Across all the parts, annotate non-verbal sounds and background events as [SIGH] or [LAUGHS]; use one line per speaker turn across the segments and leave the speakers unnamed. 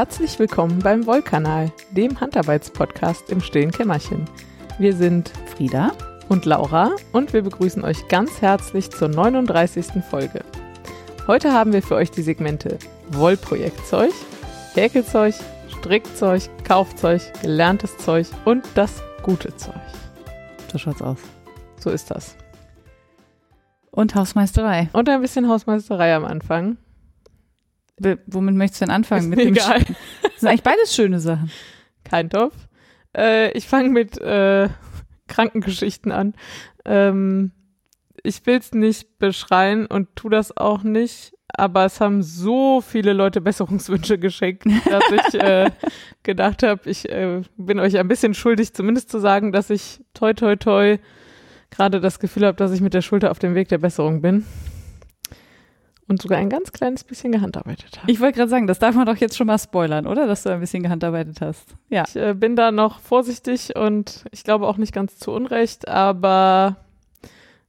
Herzlich willkommen beim Wollkanal, dem Handarbeitspodcast im stillen Kämmerchen. Wir sind
Frieda
und Laura und wir begrüßen euch ganz herzlich zur 39. Folge. Heute haben wir für euch die Segmente Wollprojektzeug, Häkelzeug, Strickzeug, Kaufzeug, gelerntes Zeug und das gute Zeug.
So schaut's aus.
So ist das.
Und Hausmeisterei.
Und ein bisschen Hausmeisterei am Anfang.
Womit möchtest du denn anfangen?
Ist
Mit
mir
dem
egal.
Das sind eigentlich beides schöne Sachen.
Kein Topf. Äh, ich fange mit äh, Krankengeschichten an. Ähm, ich will es nicht beschreien und tu das auch nicht, aber es haben so viele Leute Besserungswünsche geschenkt, dass ich [LAUGHS] äh, gedacht habe, ich äh, bin euch ein bisschen schuldig, zumindest zu sagen, dass ich toi toi toi gerade das Gefühl habe, dass ich mit der Schulter auf dem Weg der Besserung bin. Und sogar ein ganz kleines bisschen gehandarbeitet habe.
Ich wollte gerade sagen, das darf man doch jetzt schon mal spoilern, oder? Dass du ein bisschen gehandarbeitet hast. Ja.
Ich äh, bin da noch vorsichtig und ich glaube auch nicht ganz zu Unrecht, aber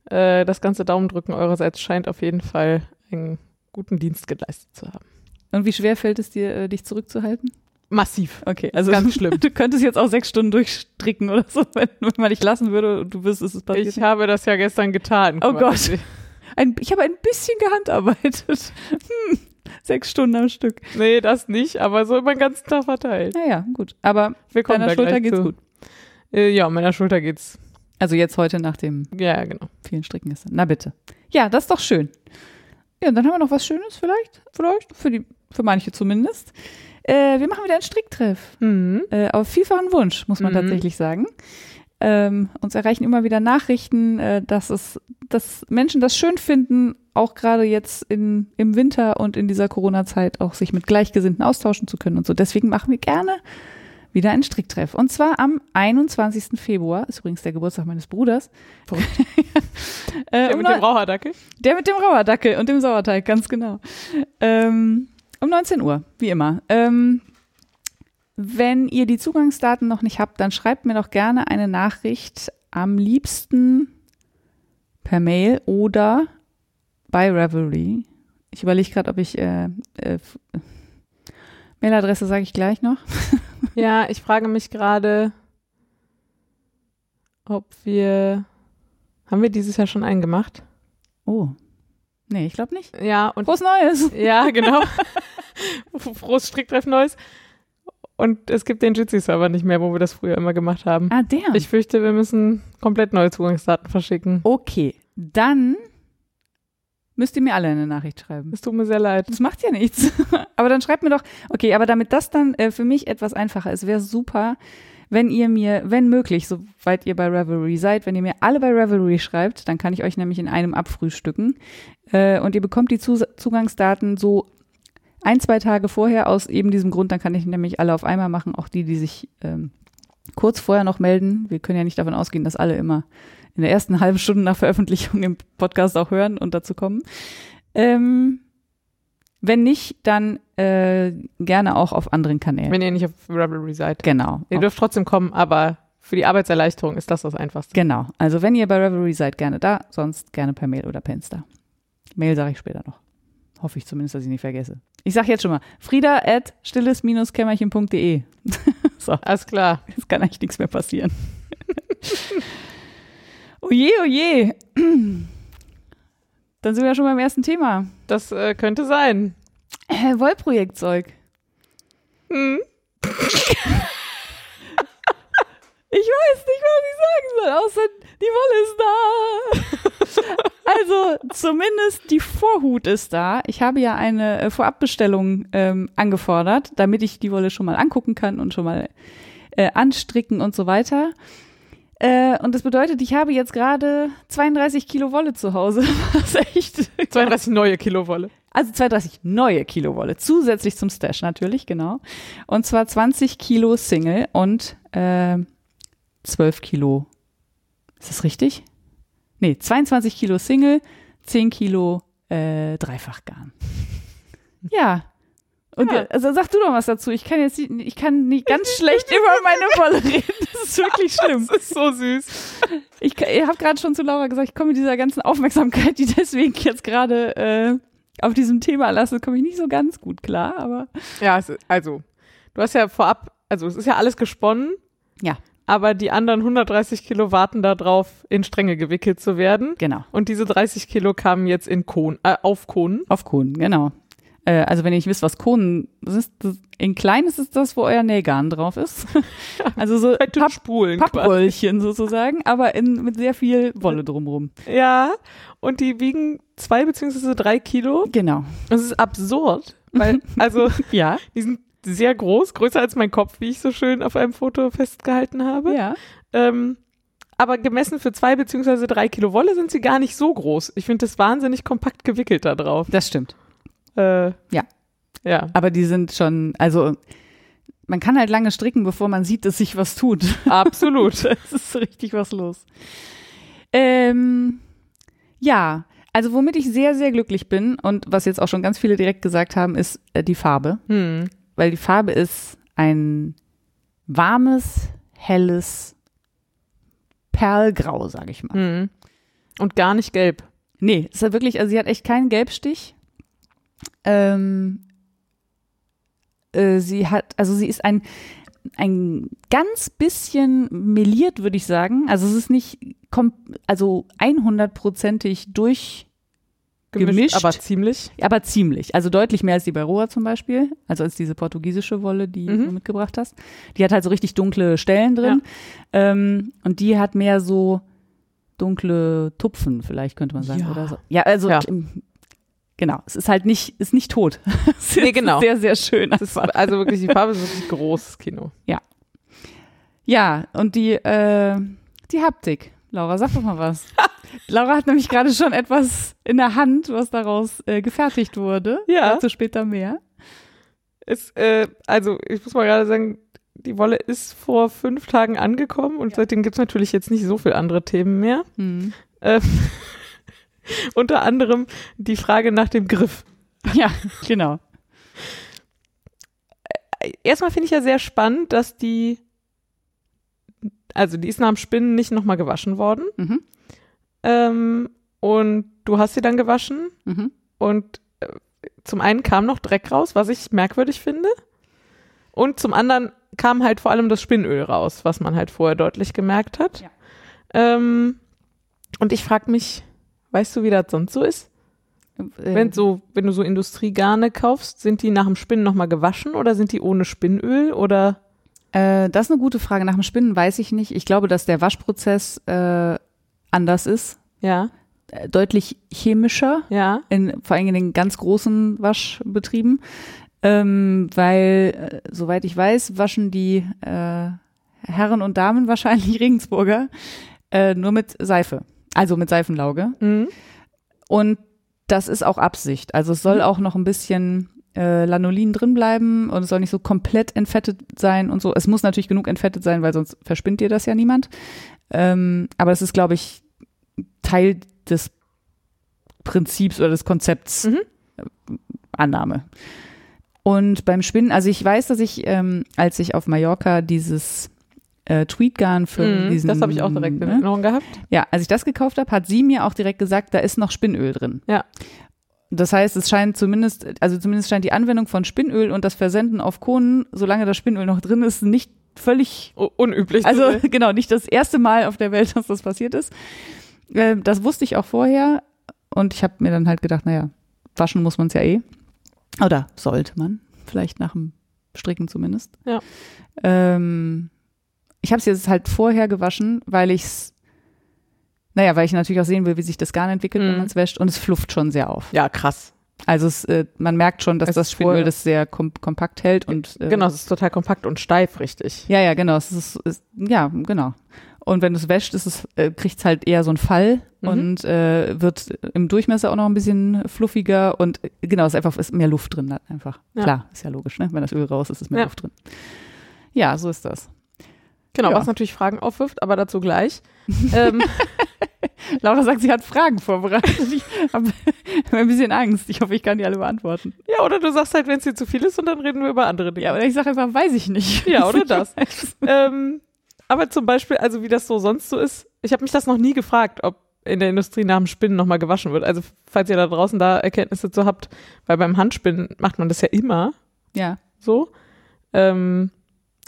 äh, das ganze Daumendrücken eurerseits scheint auf jeden Fall einen guten Dienst geleistet zu haben.
Und wie schwer fällt es dir, äh, dich zurückzuhalten?
Massiv.
Okay, also
Ganz [LAUGHS] schlimm.
Du könntest jetzt auch sechs Stunden durchstricken oder so, [LAUGHS] wenn, wenn man dich lassen würde und du wüsstest, es passiert.
Ich
nicht.
habe das ja gestern getan.
Oh
quasi.
Ein, ich habe ein bisschen gehandarbeitet. [LAUGHS] Hm, sechs Stunden am Stück.
Nee, das nicht, aber so über den ganzen Tag verteilt.
Naja, gut. Aber
Wir kommen da
Schulter geht's
zu.
gut.
Äh, ja, meiner Schulter geht's.
Also jetzt heute nach dem
Ja, ja, genau.
vielen Stricken gestern. Na bitte. Ja, das ist doch schön. Ja, und dann haben wir noch was Schönes vielleicht. Vielleicht. Für, die, für manche zumindest. Äh, wir machen wieder einen Stricktreff.
Mhm.
Äh, auf vielfachen Wunsch, muss man
Mhm.
tatsächlich sagen. Ähm, uns erreichen immer wieder Nachrichten, äh, dass es, dass Menschen das schön finden, auch gerade jetzt in, im Winter und in dieser Corona-Zeit auch sich mit Gleichgesinnten austauschen zu können und so. Deswegen machen wir gerne wieder einen Stricktreff. Und zwar am 21. Februar, ist übrigens der Geburtstag meines Bruders. [LAUGHS] äh,
Der mit dem Raucherdackel?
der mit dem Rauerdackel und dem Sauerteig, ganz genau. Ähm, um 19 Uhr, wie immer. Ähm, wenn ihr die Zugangsdaten noch nicht habt, dann schreibt mir doch gerne eine Nachricht. Am liebsten per Mail oder bei Revelry. Ich überlege gerade, ob ich äh, äh, Mailadresse sage ich gleich noch. [LAUGHS]
Ja, ich frage mich gerade, ob wir. Haben wir dieses Jahr schon einen gemacht?
Oh. Nee, ich glaube nicht.
Ja, und
Frohes Neues.
Ja, genau. [LAUGHS] Frohes Stricktreff Neues. Und es gibt den Jitsi-Server nicht mehr, wo wir das früher immer gemacht haben.
Ah, der.
Ich fürchte, wir müssen komplett neue Zugangsdaten verschicken.
okay, dann müsst ihr mir alle eine Nachricht schreiben.
Es tut mir sehr leid.
Das macht ja nichts. [LAUGHS] aber dann schreibt mir doch, okay, aber damit das dann äh, für mich etwas einfacher ist, wäre super, wenn ihr mir, wenn möglich, soweit ihr bei Revelry seid, wenn ihr mir alle bei Revelry schreibt, dann kann ich euch nämlich in einem abfrühstücken. Äh, und ihr bekommt die Zus Zugangsdaten so ein, zwei Tage vorher aus eben diesem Grund, dann kann ich nämlich alle auf einmal machen, auch die, die sich ähm, kurz vorher noch melden. Wir können ja nicht davon ausgehen, dass alle immer in der ersten [LAUGHS] halben Stunde nach Veröffentlichung im Podcast auch hören und dazu kommen. Ähm, wenn nicht, dann äh, gerne auch auf anderen Kanälen.
Wenn ihr nicht auf Ravelry seid.
genau.
Ihr dürft trotzdem kommen, aber für die Arbeitserleichterung ist das das Einfachste.
Genau. Also wenn ihr bei Revelry seid, gerne da, sonst gerne per Mail oder per Insta. Mail sage ich später noch. Hoffe ich zumindest, dass ich nicht vergesse. Ich sage jetzt schon mal, frieda at stilles-kämmerchen.de. [LAUGHS] so,
Alles klar.
jetzt kann eigentlich nichts mehr passieren. [LAUGHS] oje, oje. [CLEARS THROAT] Dann sind wir ja schon beim ersten Thema.
Das äh, könnte sein.
Äh, Wollprojektzeug.
Hm. [LAUGHS]
Ich weiß nicht, was ich sagen soll, außer die Wolle ist da. [LAUGHS] also zumindest die Vorhut ist da. Ich habe ja eine äh, Vorabbestellung ähm, angefordert, damit ich die Wolle schon mal angucken kann und schon mal äh, anstricken und so weiter. Äh, und das bedeutet, ich habe jetzt gerade 32 Kilo Wolle zu Hause. [LAUGHS] Was echt
32 neue Kilo Wolle.
also 32 neue Kilo Wolle, zusätzlich zum Stash natürlich, genau. Und zwar 20 Kilo Single und äh, 12 Kilo. Ist das richtig? Nee, 22 Kilo Single, 10 Kilo äh, Dreifachgarn. [LAUGHS] Ja. Und
Ja.
also sag du doch was dazu. Ich kann jetzt nicht, ich kann nicht ganz [LAUGHS] schlecht über meine Wolle reden. Das ist wirklich schlimm.
Das ist so süß.
Ich, ich habe gerade schon zu Laura gesagt, ich komme mit dieser ganzen Aufmerksamkeit, die deswegen jetzt gerade äh, auf diesem Thema lasse, komme ich nicht so ganz gut klar, aber
Ja, also, du hast ja vorab, also es ist ja alles gesponnen.
Ja.
Aber die anderen 130 Kilo warten darauf, in Stränge gewickelt zu werden.
Genau.
Und diese 30 Kilo kamen jetzt in Kohn, äh, auf Kohnen.
Auf Kohlen, genau. Äh, also wenn ihr nicht wisst, was Kohnen ist, das, in klein ist es das, wo euer Nähgarn drauf ist. [LAUGHS] also so
Fette
Papp,
Spulen quasi.
Pappröllchen sozusagen, aber in, mit sehr viel Wolle drumrum.
Ja, und die wiegen zwei beziehungsweise drei Kilo.
Genau.
Das ist absurd, weil, [LAUGHS] also,
Ja.
die sind sehr groß, größer als mein Kopf, wie ich so schön auf einem Foto festgehalten habe.
Ja.
Ähm, aber gemessen für zwei beziehungsweise drei Kilo Wolle sind sie gar nicht so groß. Ich finde das wahnsinnig kompakt gewickelt da drauf.
Das stimmt.
Äh,
Ja.
Ja,
Aber die sind schon, also man kann halt lange stricken, bevor man sieht, dass sich was tut. [LAUGHS]
absolut.
Es ist richtig was los. Ähm, ja, also womit ich sehr, sehr glücklich bin und was jetzt auch schon ganz viele direkt gesagt haben, ist äh, die Farbe.
Hm.
Weil die Farbe ist ein warmes, helles Perlgrau, sage ich mal.
Hm. Und gar nicht gelb.
Nee, ist ja wirklich, also sie hat echt keinen Gelbstich. Ähm, äh, sie hat, also sie ist ein, ein ganz bisschen meliert, würde ich sagen. Also es ist nicht, also 100%ig durch,
Gemischt,
Gemischt.
aber ziemlich.
aber ziemlich. Also deutlich mehr als die Baroa zum Beispiel. Also als diese portugiesische Wolle, die
Mhm.
du mitgebracht hast. Die hat halt so richtig dunkle Stellen drin. Ähm, und die hat mehr so dunkle Tupfen, vielleicht könnte man sagen.
Ja.
Oder so. Ja, also
Ja.
genau. Es ist halt nicht, ist nicht tot. [LAUGHS] es
Nee, genau.
Sehr, sehr schön.
Ist, also wirklich, die Farbe ist wirklich großes Kino.
Ja, und die, äh, die Haptik. Laura, sag doch mal was. [LAUGHS] Laura hat nämlich gerade schon etwas in der Hand, was daraus äh, gefertigt wurde.
Ja.
Dazu später mehr.
Ist, äh, also ich muss mal gerade sagen, die Wolle ist vor fünf Tagen angekommen und seitdem gibt's natürlich jetzt nicht so viele andere Themen mehr.
Hm.
Ähm, [LAUGHS] unter anderem die Frage nach dem Griff. [LAUGHS]
Ja, genau.
Erstmal finde ich ja sehr spannend, dass die, also die ist nach dem Spinnen nicht nochmal gewaschen worden.
Mhm.
Ähm, und du hast sie dann gewaschen
Mhm.
und äh, zum einen kam noch Dreck raus, was ich merkwürdig finde. Und zum anderen kam halt vor allem das Spinnöl raus, was man halt vorher deutlich gemerkt hat.
Ja.
Ähm, und ich frage mich, weißt du, wie das sonst so ist?
Äh,
Wenn, so, wenn du so Industriegarne kaufst, sind die nach dem Spinnen nochmal gewaschen oder sind die ohne Spinnöl oder?
Äh, das ist eine gute Frage. Nach dem Spinnen weiß ich nicht. Ich glaube, dass der Waschprozess äh, anders ist.
Ja,
Äh, deutlich chemischer,
ja.
in, vor allem in den ganz großen Waschbetrieben. Ähm, weil, äh, soweit ich weiß, waschen die äh, Herren und Damen [LAUGHS] wahrscheinlich Regensburger äh, nur mit Seife. Also mit Seifenlauge.
Mhm.
Und das ist auch Absicht. Also es soll
Mhm.
auch noch ein bisschen äh, Lanolin drin bleiben und es soll nicht so komplett entfettet sein und so. Es muss natürlich genug entfettet sein, weil sonst verspinnt dir das ja niemand. Ähm, aber es ist, glaube ich, Teil des Prinzips oder des Konzepts
Mhm.
äh, Annahme. Und beim Spinnen, also ich weiß, dass ich, ähm, als ich auf Mallorca dieses äh, Tweetgarn für
Mhm,
diesen
das habe ich auch direkt in
ne?
Erinnerung gehabt.
Ja, als ich das gekauft habe, hat sie mir auch direkt gesagt, da ist noch Spinnöl drin.
Ja.
Das heißt, es scheint zumindest, also zumindest scheint die Anwendung von Spinnöl und das Versenden auf Kohlen, solange das Spinnöl noch drin ist, nicht völlig,
Unüblich.
also [LAUGHS] genau, nicht das erste Mal auf der Welt, dass das passiert ist. Äh, das wusste ich auch vorher und ich habe mir dann halt gedacht, naja, waschen muss man es ja eh. Oder sollte man, vielleicht nach dem Stricken zumindest.
Ja.
Ähm, ich habe es jetzt halt vorher gewaschen, weil ich es, naja, weil ich natürlich auch sehen will, wie sich das Garn entwickelt, wenn
Mhm.
man es wäscht und es flufft schon sehr auf.
ja, krass.
Also es, äh, man merkt schon, dass
Es
das
vorher-
das sehr kom kompakt hält und äh,
Genau, es ist total kompakt und steif, richtig.
ja, ja, genau. Es ist, ist ja genau. Und wenn du es wäscht, ist es, äh, kriegt es halt eher so einen Fall
Mhm.
und äh, wird im Durchmesser auch noch ein bisschen fluffiger und äh, genau, es ist einfach ist mehr Luft drin dann einfach.
Ja.
Klar, ist ja logisch, ne? Wenn das Öl raus ist, ist mehr
Ja.
Luft drin. Ja, so ist das.
Genau,
Ja.
was natürlich Fragen aufwirft, aber dazu gleich. [LAUGHS] ähm,
Laura sagt, sie hat Fragen vorbereitet. Ich habe [LAUGHS] ein bisschen Angst. Ich hoffe, ich kann die alle beantworten.
ja, oder du sagst halt, wenn es dir zu viel ist und dann reden wir über andere Dinge.
Ja, oder ich sage einfach, weiß ich nicht.
Ja, oder das. [LAUGHS] ähm, aber zum Beispiel, also wie das so sonst so ist, ich habe mich das noch nie gefragt, ob in der Industrie nach dem Spinnen nochmal gewaschen wird. Also falls ihr da draußen da Erkenntnisse zu habt, weil beim Handspinnen macht man das ja immer
Ja.
so. Ähm,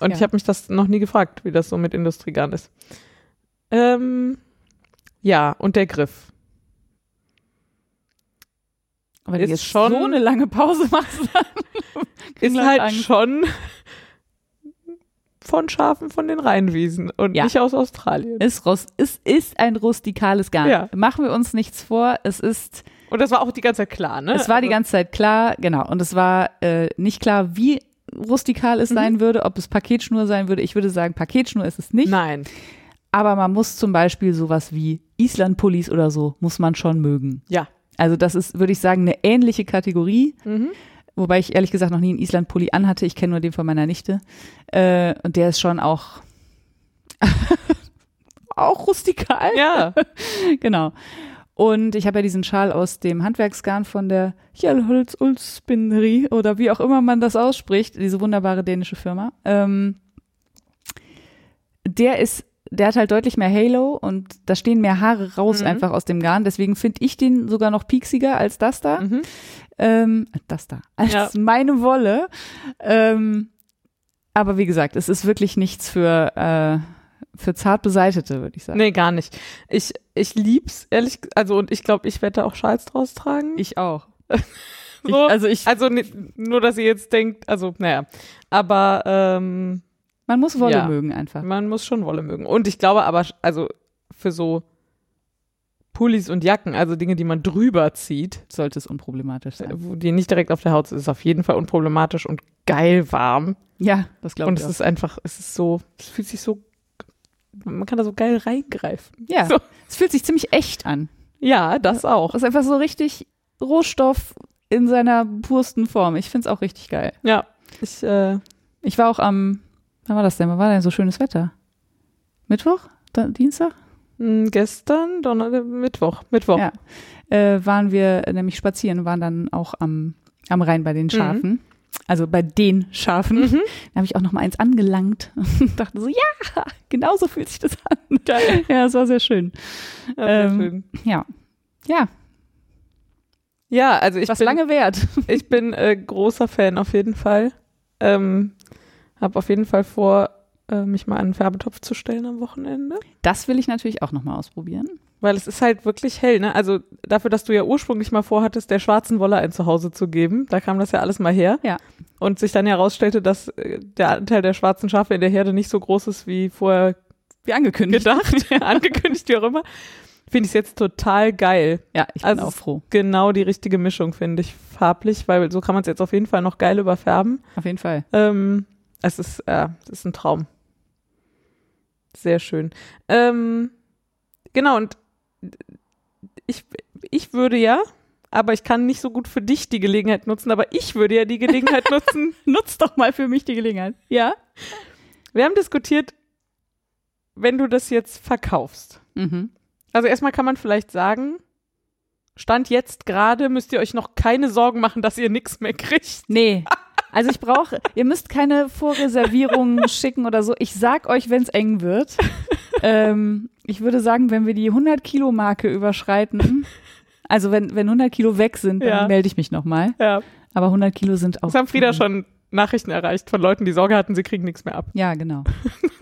und
Ja.
ich habe mich das noch nie gefragt, wie das so mit Industriegarn ist. Ähm, ja, und der Griff.
Aber wenn
Ist
du jetzt
schon-
so eine lange Pause machst, dann [LAUGHS]
Ist halt
Angst.
schon von Schafen von den Rheinwiesen und
Ja.
nicht aus Australien.
ist, rus- es ist ein rustikales Garn.
Ja.
Machen wir uns nichts vor. Es ist,
Und das war auch die ganze Zeit klar, ne?
es war die
Also-
ganze Zeit klar, genau. Und es war äh, nicht klar, wie rustikal es
Mhm.
sein würde, ob es Paketschnur sein würde. Ich würde sagen, Paketschnur ist es nicht.
Nein.
Aber man muss zum Beispiel sowas wie Island-Pullis oder so, muss man schon mögen.
Ja.
Also das ist, würde ich sagen, eine ähnliche Kategorie.
Mhm.
Wobei ich ehrlich gesagt noch nie einen Island-Pulli anhatte. Ich kenne nur den von meiner Nichte. Äh, und der ist schon auch, [LAUGHS] auch rustikal.
Ja. [LAUGHS]
Genau. Und ich habe ja diesen Schal aus dem Handwerksgarn von der Hjelholz Ulspinnerie oder wie auch immer man das ausspricht, diese wunderbare dänische Firma. Ähm, der ist, der hat halt deutlich mehr Halo und da stehen mehr Haare raus
Mhm.
einfach aus dem Garn. Deswegen finde ich den sogar noch pieksiger als das da.
Mhm.
Ähm, das da. Als
Ja.
meine Wolle. Ähm, aber wie gesagt, es ist wirklich nichts für, äh, für zart beseitete, würde ich sagen.
Nee, gar nicht. Ich, ich lieb's, ehrlich, also und ich glaube, ich werde da auch Schals draus tragen.
Ich auch. [LAUGHS]
so,
ich- also ich-
Also nur, dass ihr jetzt denkt, also, naja. Aber ähm,
Man muss Wolle
Ja.
mögen einfach.
man muss schon Wolle mögen. Und ich glaube aber, also für so Pullis und Jacken, also Dinge, die man drüber zieht,
Sollte es unproblematisch sein.
wo die nicht direkt auf der Haut sind, ist auf jeden Fall unproblematisch und geil warm.
Ja, das glaube
Und
ich.
es
auch.
ist einfach, es ist so, es fühlt sich so, man kann da so geil reingreifen.
ja,
so.
es fühlt sich ziemlich echt an.
Ja, das auch.
Es ist einfach so richtig Rohstoff in seiner pursten Form. Ich finde es auch richtig geil.
Ja, ich, äh,
Ich war auch am, wann war das denn? Wann war denn so schönes Wetter? Mittwoch? Da, Dienstag?
mh, gestern, Donner, Mittwoch, Mittwoch.
Ja. Äh, waren wir nämlich spazieren, waren dann auch am, am Rhein bei den Schafen. Also bei den Schafen.
Mhm.
Da habe ich auch noch mal eins angelangt und [LAUGHS] dachte so, ja, genau so fühlt sich das an.
Geil.
Ja, es war sehr schön.
Ja,
Ähm,
schön.
Ja. Ja,
ja also ich
was
bin,
lange währt.
ich bin äh, großer Fan auf jeden Fall. Ähm, hab auf jeden Fall vor, äh, mich mal an einen Färbetopf zu stellen am Wochenende.
Das will ich natürlich auch noch mal ausprobieren.
Weil es ist halt wirklich hell, ne? Also dafür, dass du ja ursprünglich mal vorhattest, der schwarzen Wolle ein Zuhause zu geben, da kam das ja alles mal her.
Ja.
Und sich dann herausstellte, dass äh, der Anteil der schwarzen Schafe in der Herde nicht so groß ist, wie vorher
Wie angekündigt.
gedacht, [LAUGHS] angekündigt, wie auch immer. Finde ich es jetzt total geil.
Ja, ich bin
Also
auch froh.
Genau die richtige Mischung, finde ich, farblich, weil so kann man es jetzt auf jeden Fall noch geil überfärben.
Auf jeden Fall.
Ähm, es ist, äh, es ist ein Traum. Sehr schön. Ähm, genau, und ich, ich würde ja, aber ich kann nicht so gut für dich die Gelegenheit nutzen, aber ich würde ja die Gelegenheit [LAUGHS] nutzen.
Nutz doch mal für mich die Gelegenheit. Ja?
Wir haben diskutiert, wenn du das jetzt verkaufst.
Mhm.
Also erstmal kann man vielleicht sagen, Stand jetzt gerade müsst ihr euch noch keine Sorgen machen, dass ihr nichts mehr kriegt.
Nee. [LAUGHS] Also ich brauche, ihr müsst keine Vorreservierungen [LAUGHS] schicken oder so. Ich sag euch, wenn es eng wird. ähm, ich würde sagen, wenn wir die 100 Kilo Marke überschreiten, also wenn, wenn 100 Kilo weg sind, dann
Ja.
melde ich mich nochmal.
Ja,
Aber 100 Kilo sind auch.
das haben Frieda schon Nachrichten erreicht von Leuten, die Sorge hatten, sie kriegen nichts mehr ab.
Ja, genau.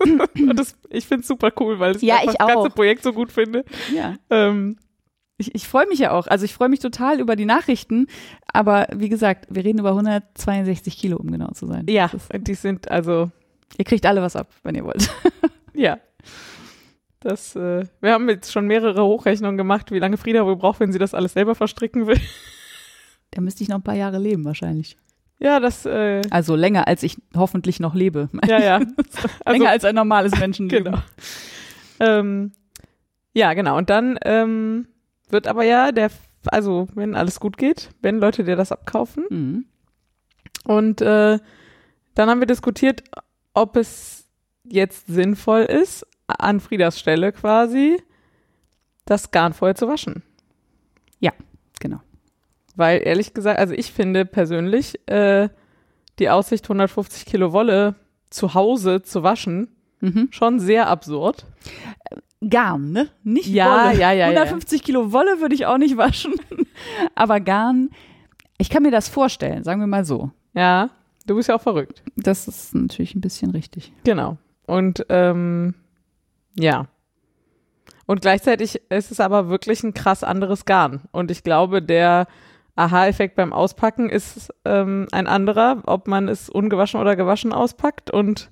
[LAUGHS]
Und das, ich finde es super cool, weil ich
Ja,
das ganze
auch.
Projekt so gut finde.
Ja.
Ähm,
Ich, ich freue mich ja auch. Also ich freue mich total über die Nachrichten. Aber wie gesagt, wir reden über 162 Kilo, um genau zu sein.
ja, die sind also,
ihr kriegt alle was ab, wenn ihr wollt. [LAUGHS]
ja. Das, äh, wir haben jetzt schon mehrere Hochrechnungen gemacht, wie lange Frieda wohl braucht, wenn sie das alles selber verstricken will.
Da müsste ich noch ein paar Jahre leben wahrscheinlich.
Ja, das, äh,
Also länger, als ich hoffentlich noch lebe.
ja, ja. [LAUGHS] Also,
länger als ein normales Menschenleben. [LAUGHS]
Genau. Ähm, ja, genau. Und dann ähm, wird aber ja der, also wenn alles gut geht, wenn Leute dir das abkaufen.
Mhm.
Und äh, dann haben wir diskutiert, ob es jetzt sinnvoll ist, an Friedas Stelle quasi das Garn vorher zu waschen.
Genau.
Weil ehrlich gesagt, also ich finde persönlich äh, die Aussicht, 150 Kilo Wolle zu Hause zu waschen,
Mhm.
schon sehr absurd.
Garn, ne? Nicht
Ja,
Wolle.
ja, ja, ja.
150 Kilo Wolle würde ich auch nicht [LAUGHS] waschen. Aber Garn, ich kann mir das vorstellen, sagen wir mal so.
Ja, du bist ja auch verrückt.
Das ist natürlich ein bisschen richtig.
Genau. Und ähm, ja. Und gleichzeitig ist es aber wirklich ein krass anderes Garn. Und ich glaube, der Aha-Effekt beim Auspacken ist ähm, ein anderer, ob man es ungewaschen oder gewaschen auspackt. Und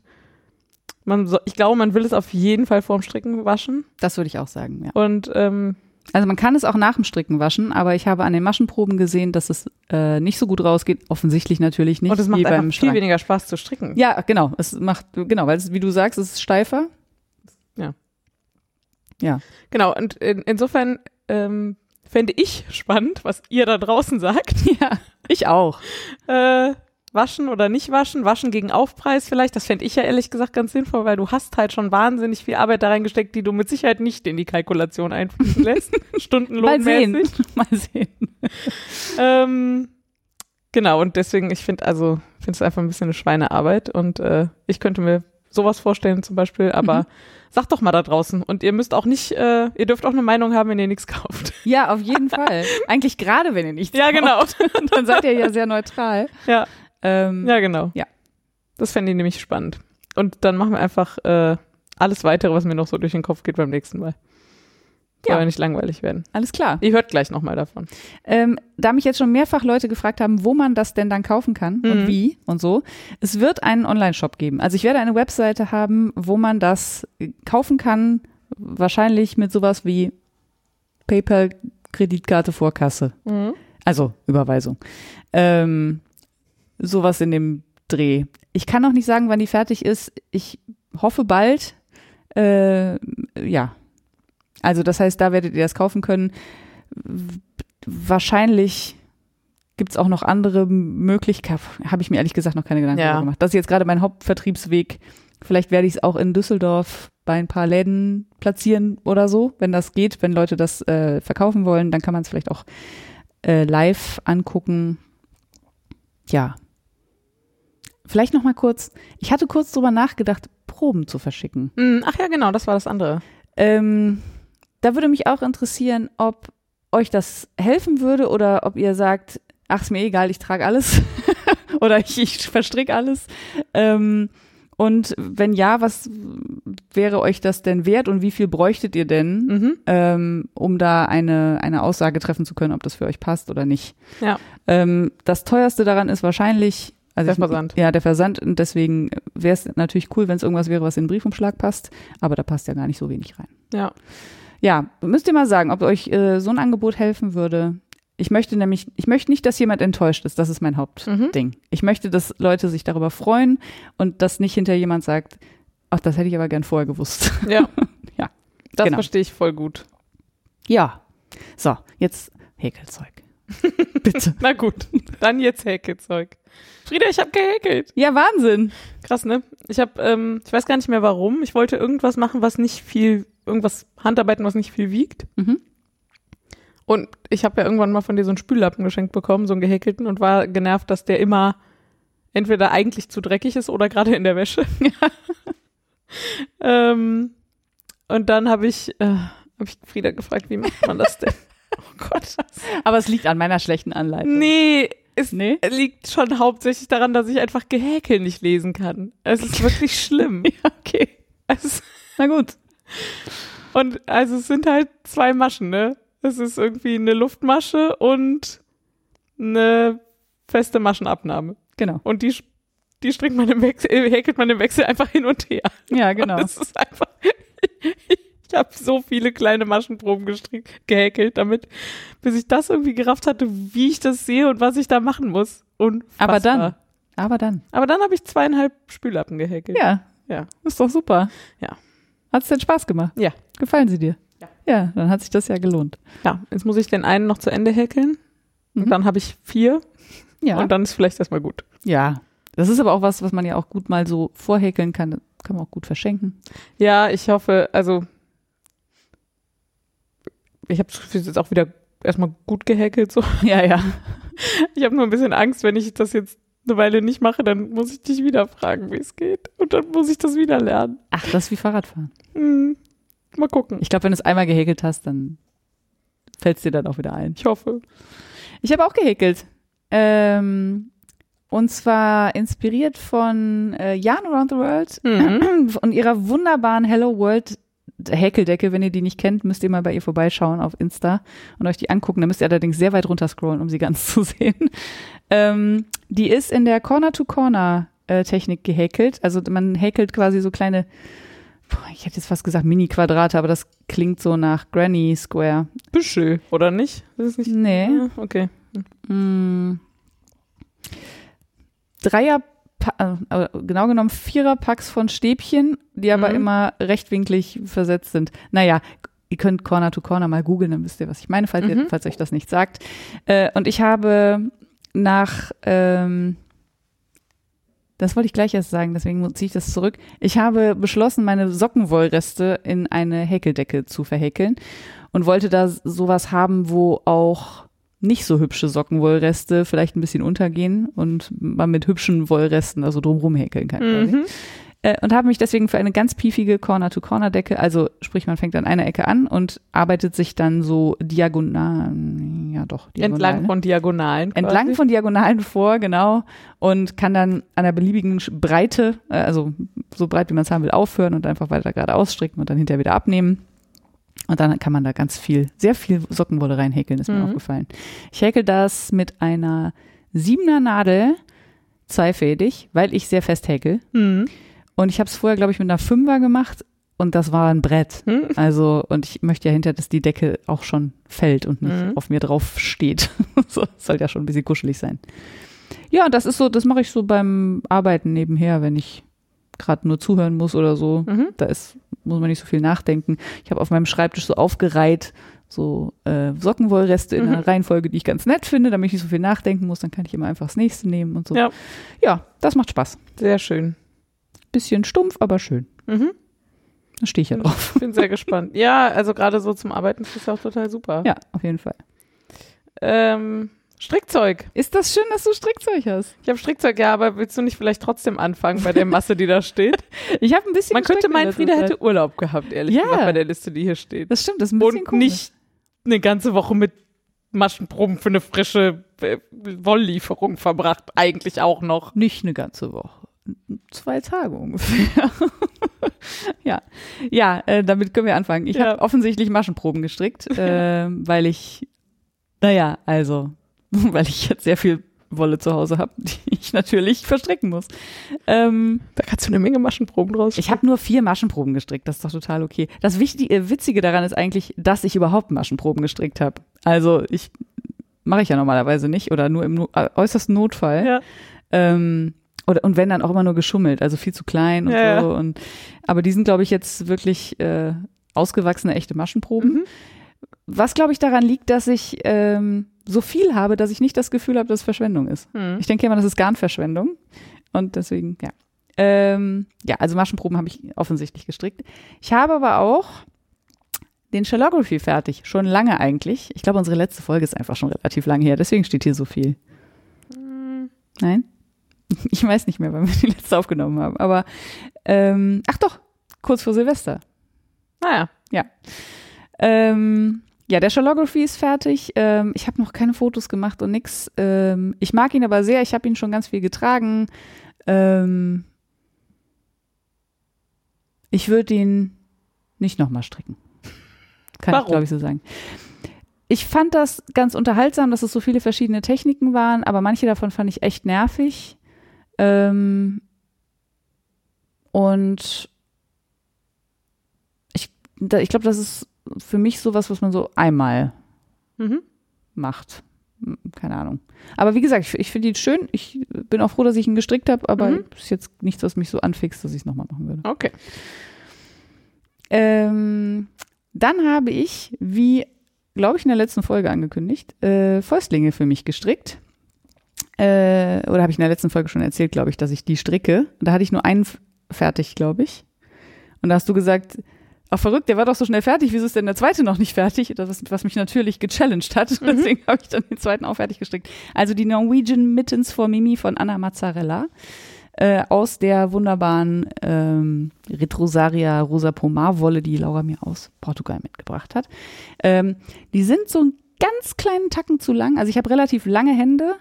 man so, ich glaube, man will es auf jeden Fall vorm Stricken waschen.
Das würde ich auch sagen, ja.
Und ähm,
Also man kann es auch nach dem Stricken waschen, aber ich habe an den Maschenproben gesehen, dass es äh, nicht so gut rausgeht. Offensichtlich natürlich nicht.
und es macht einfach viel weniger Spaß zu stricken.
Ja, genau. Es macht, genau, weil es, wie du sagst, es ist steifer.
Ja.
Ja.
Genau, und in, insofern ähm, fände ich spannend, was ihr da draußen sagt. [LAUGHS]
Ja, ich auch.
Äh, waschen oder nicht waschen, waschen gegen Aufpreis vielleicht, das fände ich ja ehrlich gesagt ganz sinnvoll, weil du hast halt schon wahnsinnig viel Arbeit da reingesteckt, die du mit Sicherheit nicht in die Kalkulation einfließen lässt, [LAUGHS]
Mal
stundenlohnmäßig.
sehen. Mal sehen. [LAUGHS] [LAUGHS]
Ähm, genau, und deswegen, ich finde also, finde es einfach ein bisschen eine Schweinearbeit und äh, ich könnte mir sowas vorstellen zum Beispiel, aber
Mhm.
sagt doch mal da draußen und ihr müsst auch nicht, äh, ihr dürft auch eine Meinung haben, wenn ihr nichts kauft.
Ja, auf jeden Fall. Eigentlich gerade, wenn ihr nichts
Ja, genau.
kauft, Dann seid ihr ja sehr neutral.
Ja.
Ähm,
Ja, genau.
Ja.
Das fände ich nämlich spannend. Und dann machen wir einfach äh, alles weitere, was mir noch so durch den Kopf geht beim nächsten Mal. Soll
Ja.
ja nicht langweilig werden.
Alles klar.
Ihr hört gleich nochmal davon.
Ähm, da mich jetzt schon mehrfach Leute gefragt haben, wo man das denn dann kaufen kann
Mhm.
und wie und so, es wird einen Online-Shop geben. Also ich werde eine Webseite haben, wo man das kaufen kann, wahrscheinlich mit sowas wie PayPal, Kreditkarte, Vorkasse. Also Überweisung. Ähm, sowas in dem Dreh. Ich kann noch nicht sagen, wann die fertig ist. Ich hoffe bald. Äh, ja. Also das heißt, da werdet ihr das kaufen können. Wahrscheinlich gibt es auch noch andere Möglichkeiten. Habe ich mir ehrlich gesagt noch keine Gedanken
Ja.
gemacht. Das ist jetzt gerade mein Hauptvertriebsweg. Vielleicht werde ich es auch in Düsseldorf bei ein paar Läden platzieren oder so, wenn das geht. Wenn Leute das äh, verkaufen wollen, dann kann man es vielleicht auch äh, live angucken. Ja. Vielleicht noch mal kurz. Ich hatte kurz drüber nachgedacht, Proben zu verschicken.
Mhm. Ach ja, genau, das war das andere.
Ähm, da würde mich auch interessieren, ob euch das helfen würde oder ob ihr sagt, ach, ist mir egal, ich trage alles [LAUGHS] oder ich, ich verstricke alles. Ähm, und wenn ja, was wäre euch das denn wert und wie viel bräuchtet ihr denn,
Mhm.
ähm, um da eine, eine Aussage treffen zu können, ob das für euch passt oder nicht?
Ja.
Ähm, das teuerste daran ist wahrscheinlich also
Der
ich,
Versand.
Ja, der Versand. Und deswegen wäre es natürlich cool, wenn es irgendwas wäre, was in den Briefumschlag passt. Aber da passt ja gar nicht so wenig rein.
Ja.
Ja, müsst ihr mal sagen, ob euch äh, so ein Angebot helfen würde. Ich möchte nämlich, ich möchte nicht, dass jemand enttäuscht ist. Das ist mein Hauptding.
Mhm.
Ich möchte, dass Leute sich darüber freuen und dass nicht hinter jemand sagt, ach, das hätte ich aber gern vorher gewusst.
Ja. [LAUGHS]
Ja,
Das
genau.
verstehe ich voll gut.
Ja. So, jetzt Häkelzeug. [LAUGHS] Bitte.
Na gut, dann jetzt Häkelzeug. Frieda, ich habe gehäkelt.
Ja, Wahnsinn.
Krass, ne? Ich habe, ähm, ich weiß gar nicht mehr warum. Ich wollte irgendwas machen, was nicht viel, irgendwas Handarbeiten, was nicht viel wiegt.
Mhm.
Und ich habe ja irgendwann mal von dir so einen Spüllappen geschenkt bekommen, so einen gehäkelten, und war genervt, dass der immer entweder eigentlich zu dreckig ist oder gerade in der Wäsche. [LAUGHS] ähm, und dann habe ich, äh, hab ich Frieda gefragt, wie macht man das denn? [LAUGHS] oh Gott.
Aber es liegt an meiner schlechten Anleitung.
Nee, es
Nee?
liegt schon hauptsächlich daran, dass ich einfach Gehäkel nicht lesen kann. Es ist wirklich [LAUGHS] schlimm.
Okay.
Es ist,
Na gut.
und also es sind halt zwei Maschen, ne? Es ist irgendwie eine Luftmasche und eine feste Maschenabnahme.
Genau.
Und die, die strickt man im Wechsel, äh, häkelt man im Wechsel einfach hin und her.
Ja, genau. [LAUGHS]
Und das ist einfach. Ich habe so viele kleine Maschenproben gehäkelt damit, bis ich das irgendwie gerafft hatte, wie ich das sehe und was ich da machen muss. Unfassbar.
Aber dann. Aber dann.
Aber dann habe ich zweieinhalb Spüllappen gehäkelt.
Ja,
Ja.
ist doch super.
Ja.
Hat es denn Spaß gemacht?
Ja.
Gefallen sie dir?
Ja.
Ja, dann hat sich das ja gelohnt.
Ja, jetzt muss ich den einen noch zu Ende häkeln. Und
Mhm.
dann habe ich vier.
Ja.
Und dann ist vielleicht erstmal gut.
ja. Das ist aber auch was, was man ja auch gut mal so vorhäkeln kann. Kann man auch gut verschenken.
Ja, ich hoffe, also ich habe jetzt auch wieder erstmal gut gehäkelt. So.
Ja, ja. [LAUGHS]
Ich habe nur ein bisschen Angst, wenn ich das jetzt eine Weile nicht mache, dann muss ich dich wieder fragen, wie es geht. Und dann muss ich das wieder lernen.
Ach, das ist wie Fahrradfahren.
Hm, mal gucken.
Ich glaube, wenn du es einmal gehäkelt hast, dann fällt es dir dann auch wieder ein.
Ich hoffe.
Ich habe auch gehäkelt. Ähm, Und zwar inspiriert von äh, Yarn Around the World
Mhm. [CLEARS THROAT]
und ihrer wunderbaren Hello World Häkeldecke. Wenn ihr die nicht kennt, müsst ihr mal bei ihr vorbeischauen auf Insta und euch die angucken. Da müsst ihr allerdings sehr weit runter scrollen, um sie [LAUGHS] ganz zu sehen. Ähm, die ist in der Corner-to-Corner-Technik gehäkelt. Also man häkelt quasi so kleine, ich hätte jetzt fast gesagt Mini-Quadrate, aber das klingt so nach Granny Square.
Büschel, oder nicht? Das ist nicht.
Nee.
Ja, okay.
Mm. Dreier, äh, genau genommen Vierer-Packs von Stäbchen, die aber
Mhm.
immer rechtwinklig versetzt sind. Naja, ihr könnt Corner to Corner mal googeln, dann wisst ihr, was ich meine, falls, ihr,
Mhm.
falls euch das nicht sagt. Äh, und ich habe nach, ähm, das wollte ich gleich erst sagen, deswegen ziehe ich das zurück. Ich habe beschlossen, meine Sockenwollreste in eine Häkeldecke zu verhäkeln und wollte da sowas haben, wo auch nicht so hübsche Sockenwollreste vielleicht ein bisschen untergehen und man mit hübschen Wollresten also drumrum häkeln kann.
Mhm.
Äh, und habe mich deswegen für eine ganz piefige Corner-to-Corner-Decke, also sprich, man fängt an einer Ecke an und arbeitet sich dann so diagonal, ja doch, diagonal,
Entlang
ne?
von Diagonalen. quasi.
entlang von Diagonalen vor, genau, und kann dann an der beliebigen Breite, äh, also so breit wie man es haben will, aufhören und einfach weiter gerade ausstricken und dann hinterher wieder abnehmen. Und dann kann man da ganz viel, sehr viel Sockenwolle reinhäkeln, ist mir
Mhm.
aufgefallen. Ich häkel das mit einer siebener Nadel, zweifädig, weil ich sehr fest häkel.
Mhm.
Und ich habe es vorher, glaube ich, mit einer Fünfer gemacht und das war ein Brett.
Mhm.
Also, und ich möchte ja hinter, dass die Decke auch schon fällt und nicht
Mhm.
auf mir drauf steht. [LAUGHS] so, soll ja schon ein bisschen kuschelig sein. Ja, das ist so, das mache ich so beim Arbeiten nebenher, wenn ich gerade nur zuhören muss oder so.
Mhm.
Da ist, muss man nicht so viel nachdenken. Ich habe auf meinem Schreibtisch so aufgereiht, so äh, Sockenwollreste in
Mhm.
einer Reihenfolge, die ich ganz nett finde, damit ich nicht so viel nachdenken muss. Dann kann ich immer einfach das nächste nehmen und so.
Ja.
ja das macht Spaß.
Sehr schön.
Bisschen stumpf, aber schön.
Mhm.
Da stehe ich ja drauf.
Ich bin sehr gespannt. Ja, also gerade so zum Arbeiten ist das auch total super.
Ja, auf jeden Fall.
Ähm, Strickzeug.
Ist das schön, dass du Strickzeug hast?
Ich habe Strickzeug, ja, aber willst du nicht vielleicht trotzdem anfangen bei der Masse, die da steht? [LAUGHS]
Ich habe ein bisschen
Man könnte meinen, Frieda
Zeit.
hätte Urlaub gehabt, ehrlich
Ja.
gesagt, bei der Liste, die hier steht.
Das stimmt, das ist ein bisschen
Und
komisch.
nicht eine ganze Woche mit Maschenproben für eine frische äh, Wolllieferung verbracht. Eigentlich auch noch.
Nicht eine ganze Woche. Zwei Tage ungefähr. [LAUGHS] ja, ja äh, damit können wir anfangen. Ich
Ja.
habe offensichtlich Maschenproben gestrickt, [LAUGHS] äh, weil ich, naja, also, [LAUGHS] weil ich jetzt sehr viel Wolle zu Hause habe, die ich natürlich verstricken muss. Ähm,
Da kannst du eine Menge Maschenproben draus
ich habe nur vier Maschenproben gestrickt, das ist doch total okay. Das Wichtige, äh, Witzige daran ist eigentlich, dass ich überhaupt Maschenproben gestrickt habe. Also ich mache ich ja normalerweise nicht oder nur im no äh, äußersten Notfall.
Ja.
Ähm, oder, und wenn dann auch immer nur geschummelt, also viel zu klein und
Ja,
so. Und, aber die sind, glaube ich, jetzt wirklich äh, ausgewachsene, echte Maschenproben.
Mhm.
Was, glaube ich, daran liegt, dass ich ähm, so viel habe, dass ich nicht das Gefühl habe, dass es Verschwendung ist.
Hm.
Ich denke immer, das ist Garnverschwendung. Und deswegen, ja. Ähm, ja, also Maschenproben habe ich offensichtlich gestrickt. Ich habe aber auch den Shellography fertig. Schon lange eigentlich. Ich glaube, unsere letzte Folge ist einfach schon relativ lange her. Deswegen steht hier so viel. Nein? [LAUGHS] Ich weiß nicht mehr, wann wir die letzte aufgenommen haben. Aber, ähm, ach doch, kurz vor Silvester.
Naja.
Ähm, ja, der Shellography ist fertig. Ähm, ich habe noch keine Fotos gemacht und nix. Ähm, ich mag ihn aber sehr. Ich habe ihn schon ganz viel getragen. Ähm, ich würde ihn nicht nochmal stricken. Kann
Warum?
ich, glaube ich, so sagen. Ich fand das ganz unterhaltsam, dass es so viele verschiedene Techniken waren, aber manche davon fand ich echt nervig. Ähm, und ich, da, ich glaube, das ist für mich sowas, was man so einmal
Mhm.
macht. Hm, Keine Ahnung. Aber wie gesagt, ich, ich finde ihn schön. Ich bin auch froh, dass ich ihn gestrickt habe, aber
Mhm.
ist jetzt nichts, was mich so anfixt, dass ich es nochmal machen würde.
Okay.
Ähm, dann habe ich, wie glaube ich in der letzten Folge angekündigt, äh, Fäustlinge für mich gestrickt. Äh, oder habe ich in der letzten Folge schon erzählt, glaube ich, dass ich die stricke. Und da hatte ich nur einen fertig, glaube ich. Und da hast du gesagt, ach verrückt, der war doch so schnell fertig, wieso ist denn der zweite noch nicht fertig? Das, was, was mich natürlich gechallenged hat. [LAUGHS] Deswegen habe ich dann den zweiten auch fertig gestrickt. Also die Norwegian Mittens for Mimi von Anna Mazzarella äh, aus der wunderbaren ähm, Retrosaria Rosa Pomar Wolle, die Laura mir aus Portugal mitgebracht hat. Ähm, die sind so einen ganz kleinen Tacken zu lang. Also ich habe relativ lange Hände.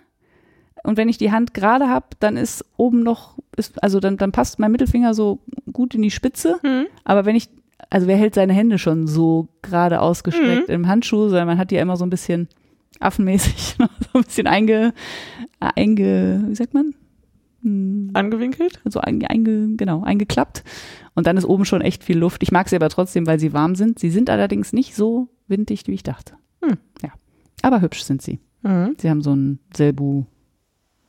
Und wenn ich die Hand gerade habe, dann ist oben noch, ist, also dann, dann passt mein Mittelfinger so gut in die Spitze.
Mhm.
Aber wenn ich, also wer hält seine Hände schon so gerade ausgestreckt im Handschuh, sondern man hat die ja immer so ein bisschen affenmäßig, [LAUGHS] so ein bisschen einge, einge, wie sagt man? Hm,
Angewinkelt?
So einge, einge, genau, eingeklappt. Und dann ist oben schon echt viel Luft. Ich mag sie aber trotzdem, weil sie warm sind. Sie sind allerdings nicht so winddicht, wie ich dachte.
Hm.
Ja. Aber hübsch sind sie.
Mhm.
Sie haben so ein Selbu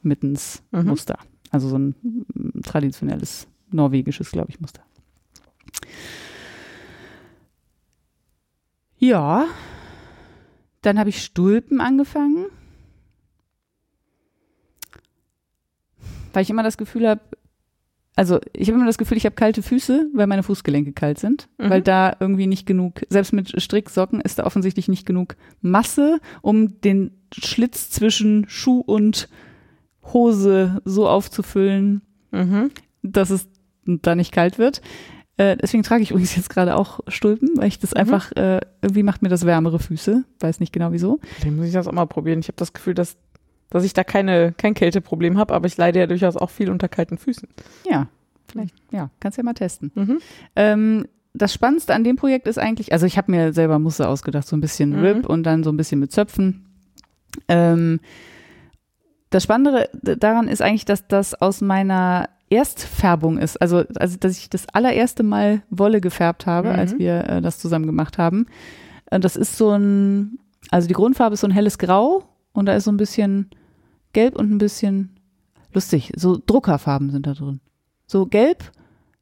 mittens
Mhm.
Muster. Also so ein traditionelles norwegisches, glaube ich, Muster. Ja, dann habe ich Stulpen angefangen. Weil ich immer das Gefühl habe, also ich habe immer das Gefühl, ich habe kalte Füße, weil meine Fußgelenke kalt sind,
Mhm.
weil da irgendwie nicht genug, selbst mit Stricksocken ist da offensichtlich nicht genug Masse, um den Schlitz zwischen Schuh und Hose so aufzufüllen,
Mhm.
dass es da nicht kalt wird. Äh, deswegen trage ich übrigens jetzt gerade auch Stulpen, weil ich das
Mhm.
einfach, äh, irgendwie macht mir das wärmere Füße, weiß nicht genau wieso.
Vielleicht muss ich das auch mal probieren. Ich habe das Gefühl, dass, dass ich da keine, kein Kälteproblem habe, aber ich leide ja durchaus auch viel unter kalten Füßen.
Ja, vielleicht, ja, kannst ja mal testen.
Mhm.
Ähm, das Spannendste an dem Projekt ist eigentlich, also ich habe mir selber Muster ausgedacht, so ein bisschen
Mhm.
RIP und dann so ein bisschen mit Zöpfen. Ähm, das Spannende daran ist eigentlich, dass das aus meiner Erstfärbung ist. Also, also dass ich das allererste Mal Wolle gefärbt habe,
Mhm.
als wir äh, das zusammen gemacht haben. Und das ist so ein, also die Grundfarbe ist so ein helles Grau und da ist so ein bisschen Gelb und ein bisschen lustig. So Druckerfarben sind da drin. So Gelb,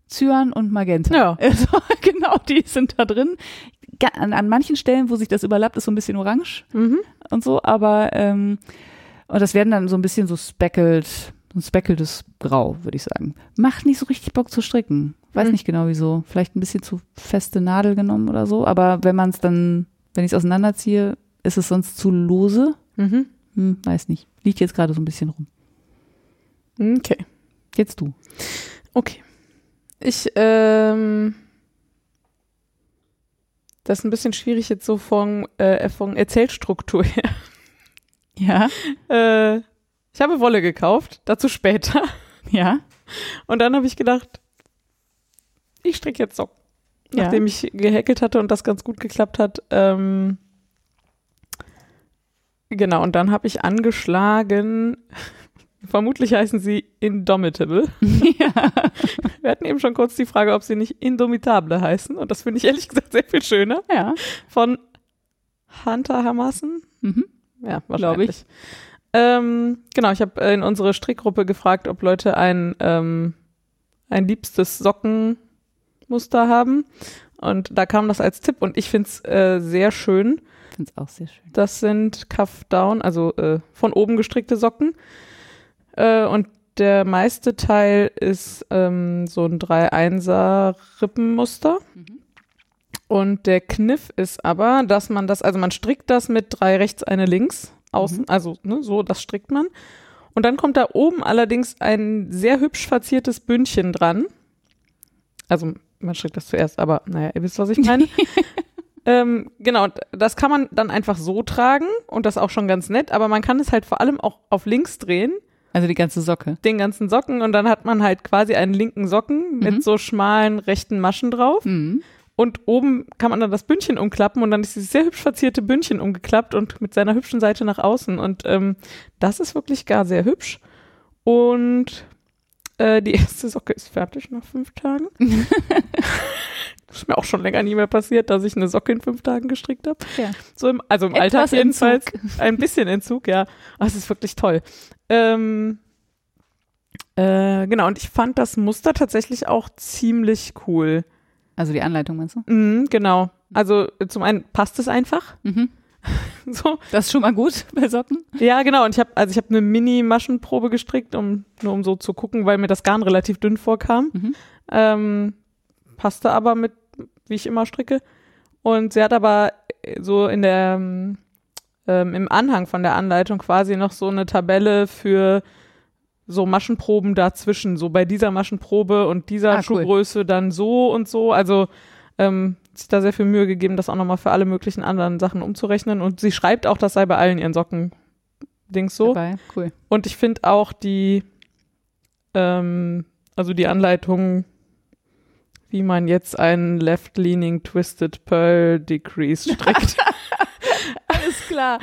Cyan und Magenta.
Ja. [LAUGHS]
Also, genau, die sind da drin. An, an manchen Stellen, wo sich das überlappt, ist so ein bisschen orange
Mhm.
und so, aber ähm, und das werden dann so ein bisschen so speckelt, so ein speckeltes Grau, würde ich sagen. Macht nicht so richtig Bock zu stricken. Weiß
Mhm.
nicht genau wieso. Vielleicht ein bisschen zu feste Nadel genommen oder so, aber wenn man es dann, wenn ich es auseinanderziehe, ist es sonst zu lose.
Mhm.
Hm, weiß nicht. Liegt jetzt gerade so ein bisschen rum.
Okay.
Jetzt du.
Okay. Ich, ähm, das ist ein bisschen schwierig jetzt so von, äh, von Erzählstruktur her.
Ja.
Äh, ich habe Wolle gekauft, dazu später. [LAUGHS]
Ja.
Und dann habe ich gedacht, ich stricke jetzt Socken.
Ja.
Nachdem ich gehäkelt hatte und das ganz gut geklappt hat. Ähm, genau, und dann habe ich angeschlagen, [LAUGHS] vermutlich heißen sie Indomitable. [LAUGHS]
ja.
Wir hatten eben schon kurz die Frage, ob sie nicht Indomitable heißen. Und das finde ich ehrlich gesagt sehr viel schöner.
Ja.
Von Hunter Hamassen.
Mhm.
Ja, wahrscheinlich. Ähm, genau, ich habe in unsere Strickgruppe gefragt, ob Leute ein, ähm, ein liebstes Sockenmuster haben. Und da kam das als Tipp und ich finde es äh, sehr schön.
Ich finde es auch sehr schön.
Das sind Cuff Down, also äh, von oben gestrickte Socken. Äh, und der meiste Teil ist ähm, so ein 3-1er Rippenmuster.
Mhm.
Und der Kniff ist aber, dass man das, also man strickt das mit drei rechts, eine links, außen,
Mhm.
also ne, so, das strickt man. Und dann kommt da oben allerdings ein sehr hübsch verziertes Bündchen dran. Also man strickt das zuerst, aber naja, ihr wisst, was ich meine. [LAUGHS] ähm, genau, das kann man dann einfach so tragen und das auch schon ganz nett, aber man kann es halt vor allem auch auf links drehen,
Also die ganze Socke.
den ganzen Socken und dann hat man halt quasi einen linken Socken
Mhm.
mit so schmalen rechten Maschen drauf.
Mhm.
Und oben kann man dann das Bündchen umklappen und dann ist dieses sehr hübsch verzierte Bündchen umgeklappt und mit seiner hübschen Seite nach außen. Und ähm, das ist wirklich gar sehr hübsch. Und äh, die [LAUGHS] erste Socke ist fertig nach fünf Tagen. [LAUGHS] das ist mir auch schon länger nie mehr passiert, dass ich eine Socke in fünf Tagen gestrickt habe.
Ja.
So im, also im
Etwas
Alltag jedenfalls.
Entzug.
Ein bisschen Entzug, ja. Aber es ist wirklich toll. Ähm, äh, genau, und ich fand das Muster tatsächlich auch ziemlich cool.
Also die Anleitung meinst du?
Mhm, genau. Also äh, zum einen passt es einfach.
Mhm. [LAUGHS]
So.
Das ist schon mal gut bei Socken.
Ja, genau. Und ich habe also ich habe eine Mini-Maschenprobe gestrickt, um nur um so zu gucken, weil mir das Garn relativ dünn vorkam.
Mhm.
Ähm, passte aber mit, wie ich immer stricke. Und sie hat aber äh, so in der ähm, ähm, im Anhang von der Anleitung quasi noch so eine Tabelle für so Maschenproben dazwischen, so bei dieser Maschenprobe und dieser
Ah, cool.
Schuhgröße dann so und so. Also ähm, hat sich da sehr viel Mühe gegeben, das auch nochmal für alle möglichen anderen Sachen umzurechnen. Und sie schreibt auch, das sei bei allen ihren Socken Dings so.
Dabei. Cool.
Und ich finde auch die, ähm, also die Anleitung, wie man jetzt einen Left-Leaning Twisted Pearl Decrease strickt. [LAUGHS]
Alles klar.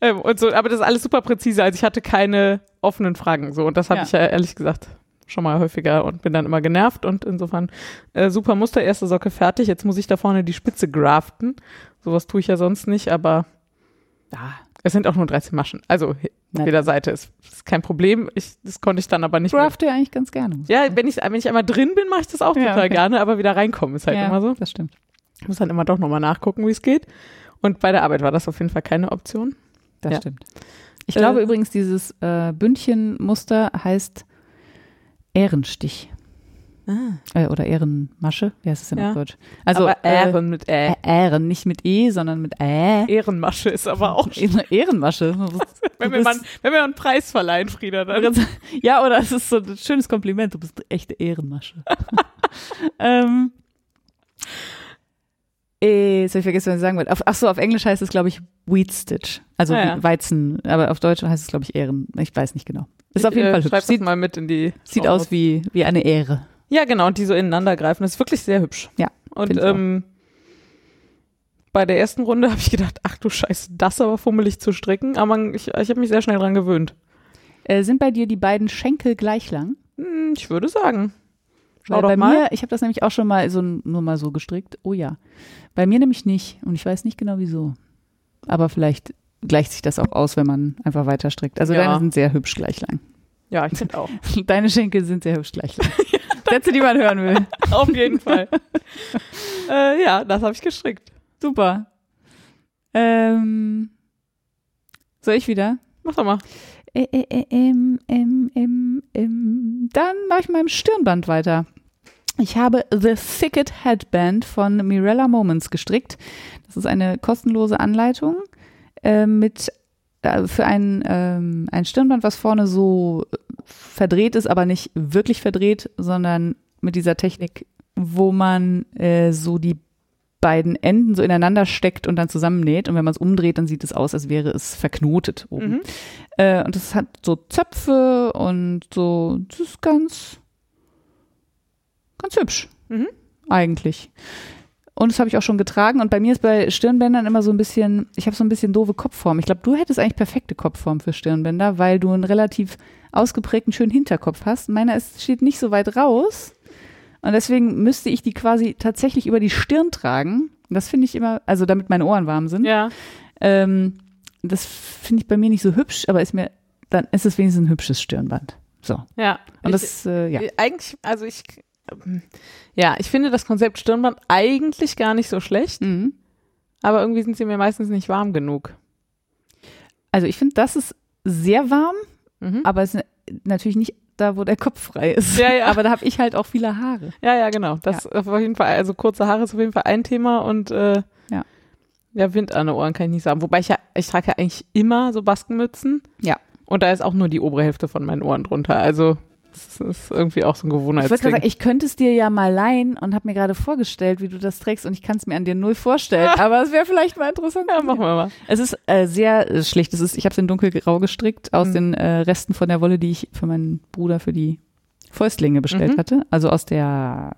ähm, und so, aber das ist alles super präzise. Also ich hatte keine offenen Fragen so. Und das habe
Ja.
ich ja ehrlich gesagt schon mal häufiger und bin dann immer genervt und insofern äh, super Muster, erste Socke fertig. Jetzt muss ich da vorne die Spitze graften. Sowas tue ich ja sonst nicht, aber
Ja.
es sind auch nur 13 Maschen. Also auf jeder Seite ist, ist kein Problem. Ich, das konnte ich dann aber nicht.
Draft ja eigentlich ganz gerne.
Ja, wenn ich, wenn ich einmal drin bin, mache ich das auch
Ja,
total
okay.
gerne, aber wieder reinkommen ist halt
ja,
immer so.
Das stimmt.
Ich muss dann immer doch nochmal nachgucken, wie es geht. Und bei der Arbeit war das auf jeden Fall keine Option.
Das
Ja.
stimmt. Ich glaube
Äh,
übrigens, dieses äh, Bündchenmuster heißt Ehrenstich. Äh, oder Ehrenmasche. Wie heißt es denn
Ja.
auf Deutsch? Also
aber Ehren mit
Äh,
Ä.
Ä- Ähren, nicht mit E, sondern mit Ä.
Ehrenmasche ist aber auch. [LAUGHS]
Eine Ehrenmasche. [LAUGHS]
Wenn wir, mal, wenn wir einen Preis verleihen, Frieda, dann.
ja, oder es ist so ein schönes Kompliment. Du bist eine echte Ehrenmasche. [LAUGHS] ähm, äh, jetzt habe ich vergessen, was ich sagen wollte. Auf, ach so, auf Englisch heißt es, glaube ich, Wheat Stitch. Also
Ah, ja.
Weizen. Aber auf Deutsch heißt es, glaube ich, Ehren. Ich weiß nicht genau. Ist auf jeden
äh,
Fall hübsch.
Schreib das
Sieht,
mal mit in die.
sieht
Shownotes.
aus wie, wie eine Ehre.
Ja, genau, und die so ineinander greifen. Das ist wirklich sehr hübsch.
Ja,
Und ähm, bei der ersten Runde [LAUGHS] habe ich gedacht, ach du Scheiße, das aber fummelig zu stricken. Aber man, ich, ich habe mich sehr schnell dran gewöhnt.
Äh, sind bei dir die beiden Schenkel gleich lang?
Hm, ich würde sagen. Schau
Weil
doch
bei
mal.
mir, ich habe das nämlich auch schon mal so nur mal so gestrickt. Oh ja. Bei mir nämlich nicht. Und ich weiß nicht genau wieso. Aber vielleicht gleicht sich das auch aus, wenn man einfach weiter strickt. Also
Ja.
deine sind sehr hübsch gleich lang.
Ja, ich finde auch. [LAUGHS]
Deine Schenkel sind sehr hübsch gleich lang. [LAUGHS] Sätze, die man hören will. [LAUGHS]
Auf jeden Fall. äh, ja, das habe ich gestrickt.
Super. Ähm, soll ich wieder?
Mach doch mal.
Äh, äh, äh, ähm, ähm, ähm, ähm. Dann mache ich im Stirnband weiter. Ich habe The Thicket Headband von Mirella Moments gestrickt. Das ist eine kostenlose Anleitung äh, mit äh, für ein, ähm, ein Stirnband, was vorne so verdreht ist, aber nicht wirklich verdreht, sondern mit dieser Technik, wo man äh, so die beiden Enden so ineinander steckt und dann zusammennäht. Und wenn man es umdreht, dann sieht es aus, als wäre es verknotet oben.
Mhm.
Äh, und das hat so Zöpfe und so, das ist ganz, ganz hübsch.
Mhm.
Eigentlich. Und das habe ich auch schon getragen. Und bei mir ist bei Stirnbändern immer so ein bisschen, ich habe so ein bisschen doofe Kopfform. Ich glaube, du hättest eigentlich perfekte Kopfform für Stirnbänder, weil du einen relativ ausgeprägten, schönen Hinterkopf hast. Meiner ist, steht nicht so weit raus. Und deswegen müsste ich die quasi tatsächlich über die Stirn tragen. Das finde ich immer, also damit meine Ohren warm sind.
Ja.
Ähm, das finde ich bei mir nicht so hübsch, aber ist mir, dann ist es wenigstens ein hübsches Stirnband. So.
Ja.
Und
ich,
das, äh, ja.
äh, Eigentlich, also ich, ähm, ja, ich finde das Konzept Stirnband eigentlich gar nicht so schlecht,
Mhm.
aber irgendwie sind sie mir meistens nicht warm genug.
Also ich finde, das ist sehr warm,
Mhm.
aber es ist natürlich nicht da, wo der Kopf frei ist.
Ja, ja.
Aber da habe ich halt auch viele Haare.
Ja, ja, genau. Das auf jeden Fall, also kurze Haare ist auf jeden Fall ein Thema und äh,
Ja.
ja, Wind an den Ohren kann ich nicht sagen. Wobei ich ja, ich trage ja eigentlich immer so Baskenmützen.
Ja.
Und da ist auch nur die obere Hälfte von meinen Ohren drunter. Also das ist irgendwie auch so ein
Ich wollte
Gewohnheitsding.
gerade sagen, ich könnte es dir ja mal leihen und habe mir gerade vorgestellt, wie du das trägst und ich kann es mir an dir null vorstellen. [LAUGHS] Aber es wäre vielleicht mal interessant.
ja, machen wir mal.
Es ist äh, sehr äh, schlicht. Es ist, ich habe es in dunkelgrau gestrickt aus
Mhm.
den äh, Resten von der Wolle, die ich für meinen Bruder für die Fäustlinge bestellt
Mhm.
hatte. Also aus der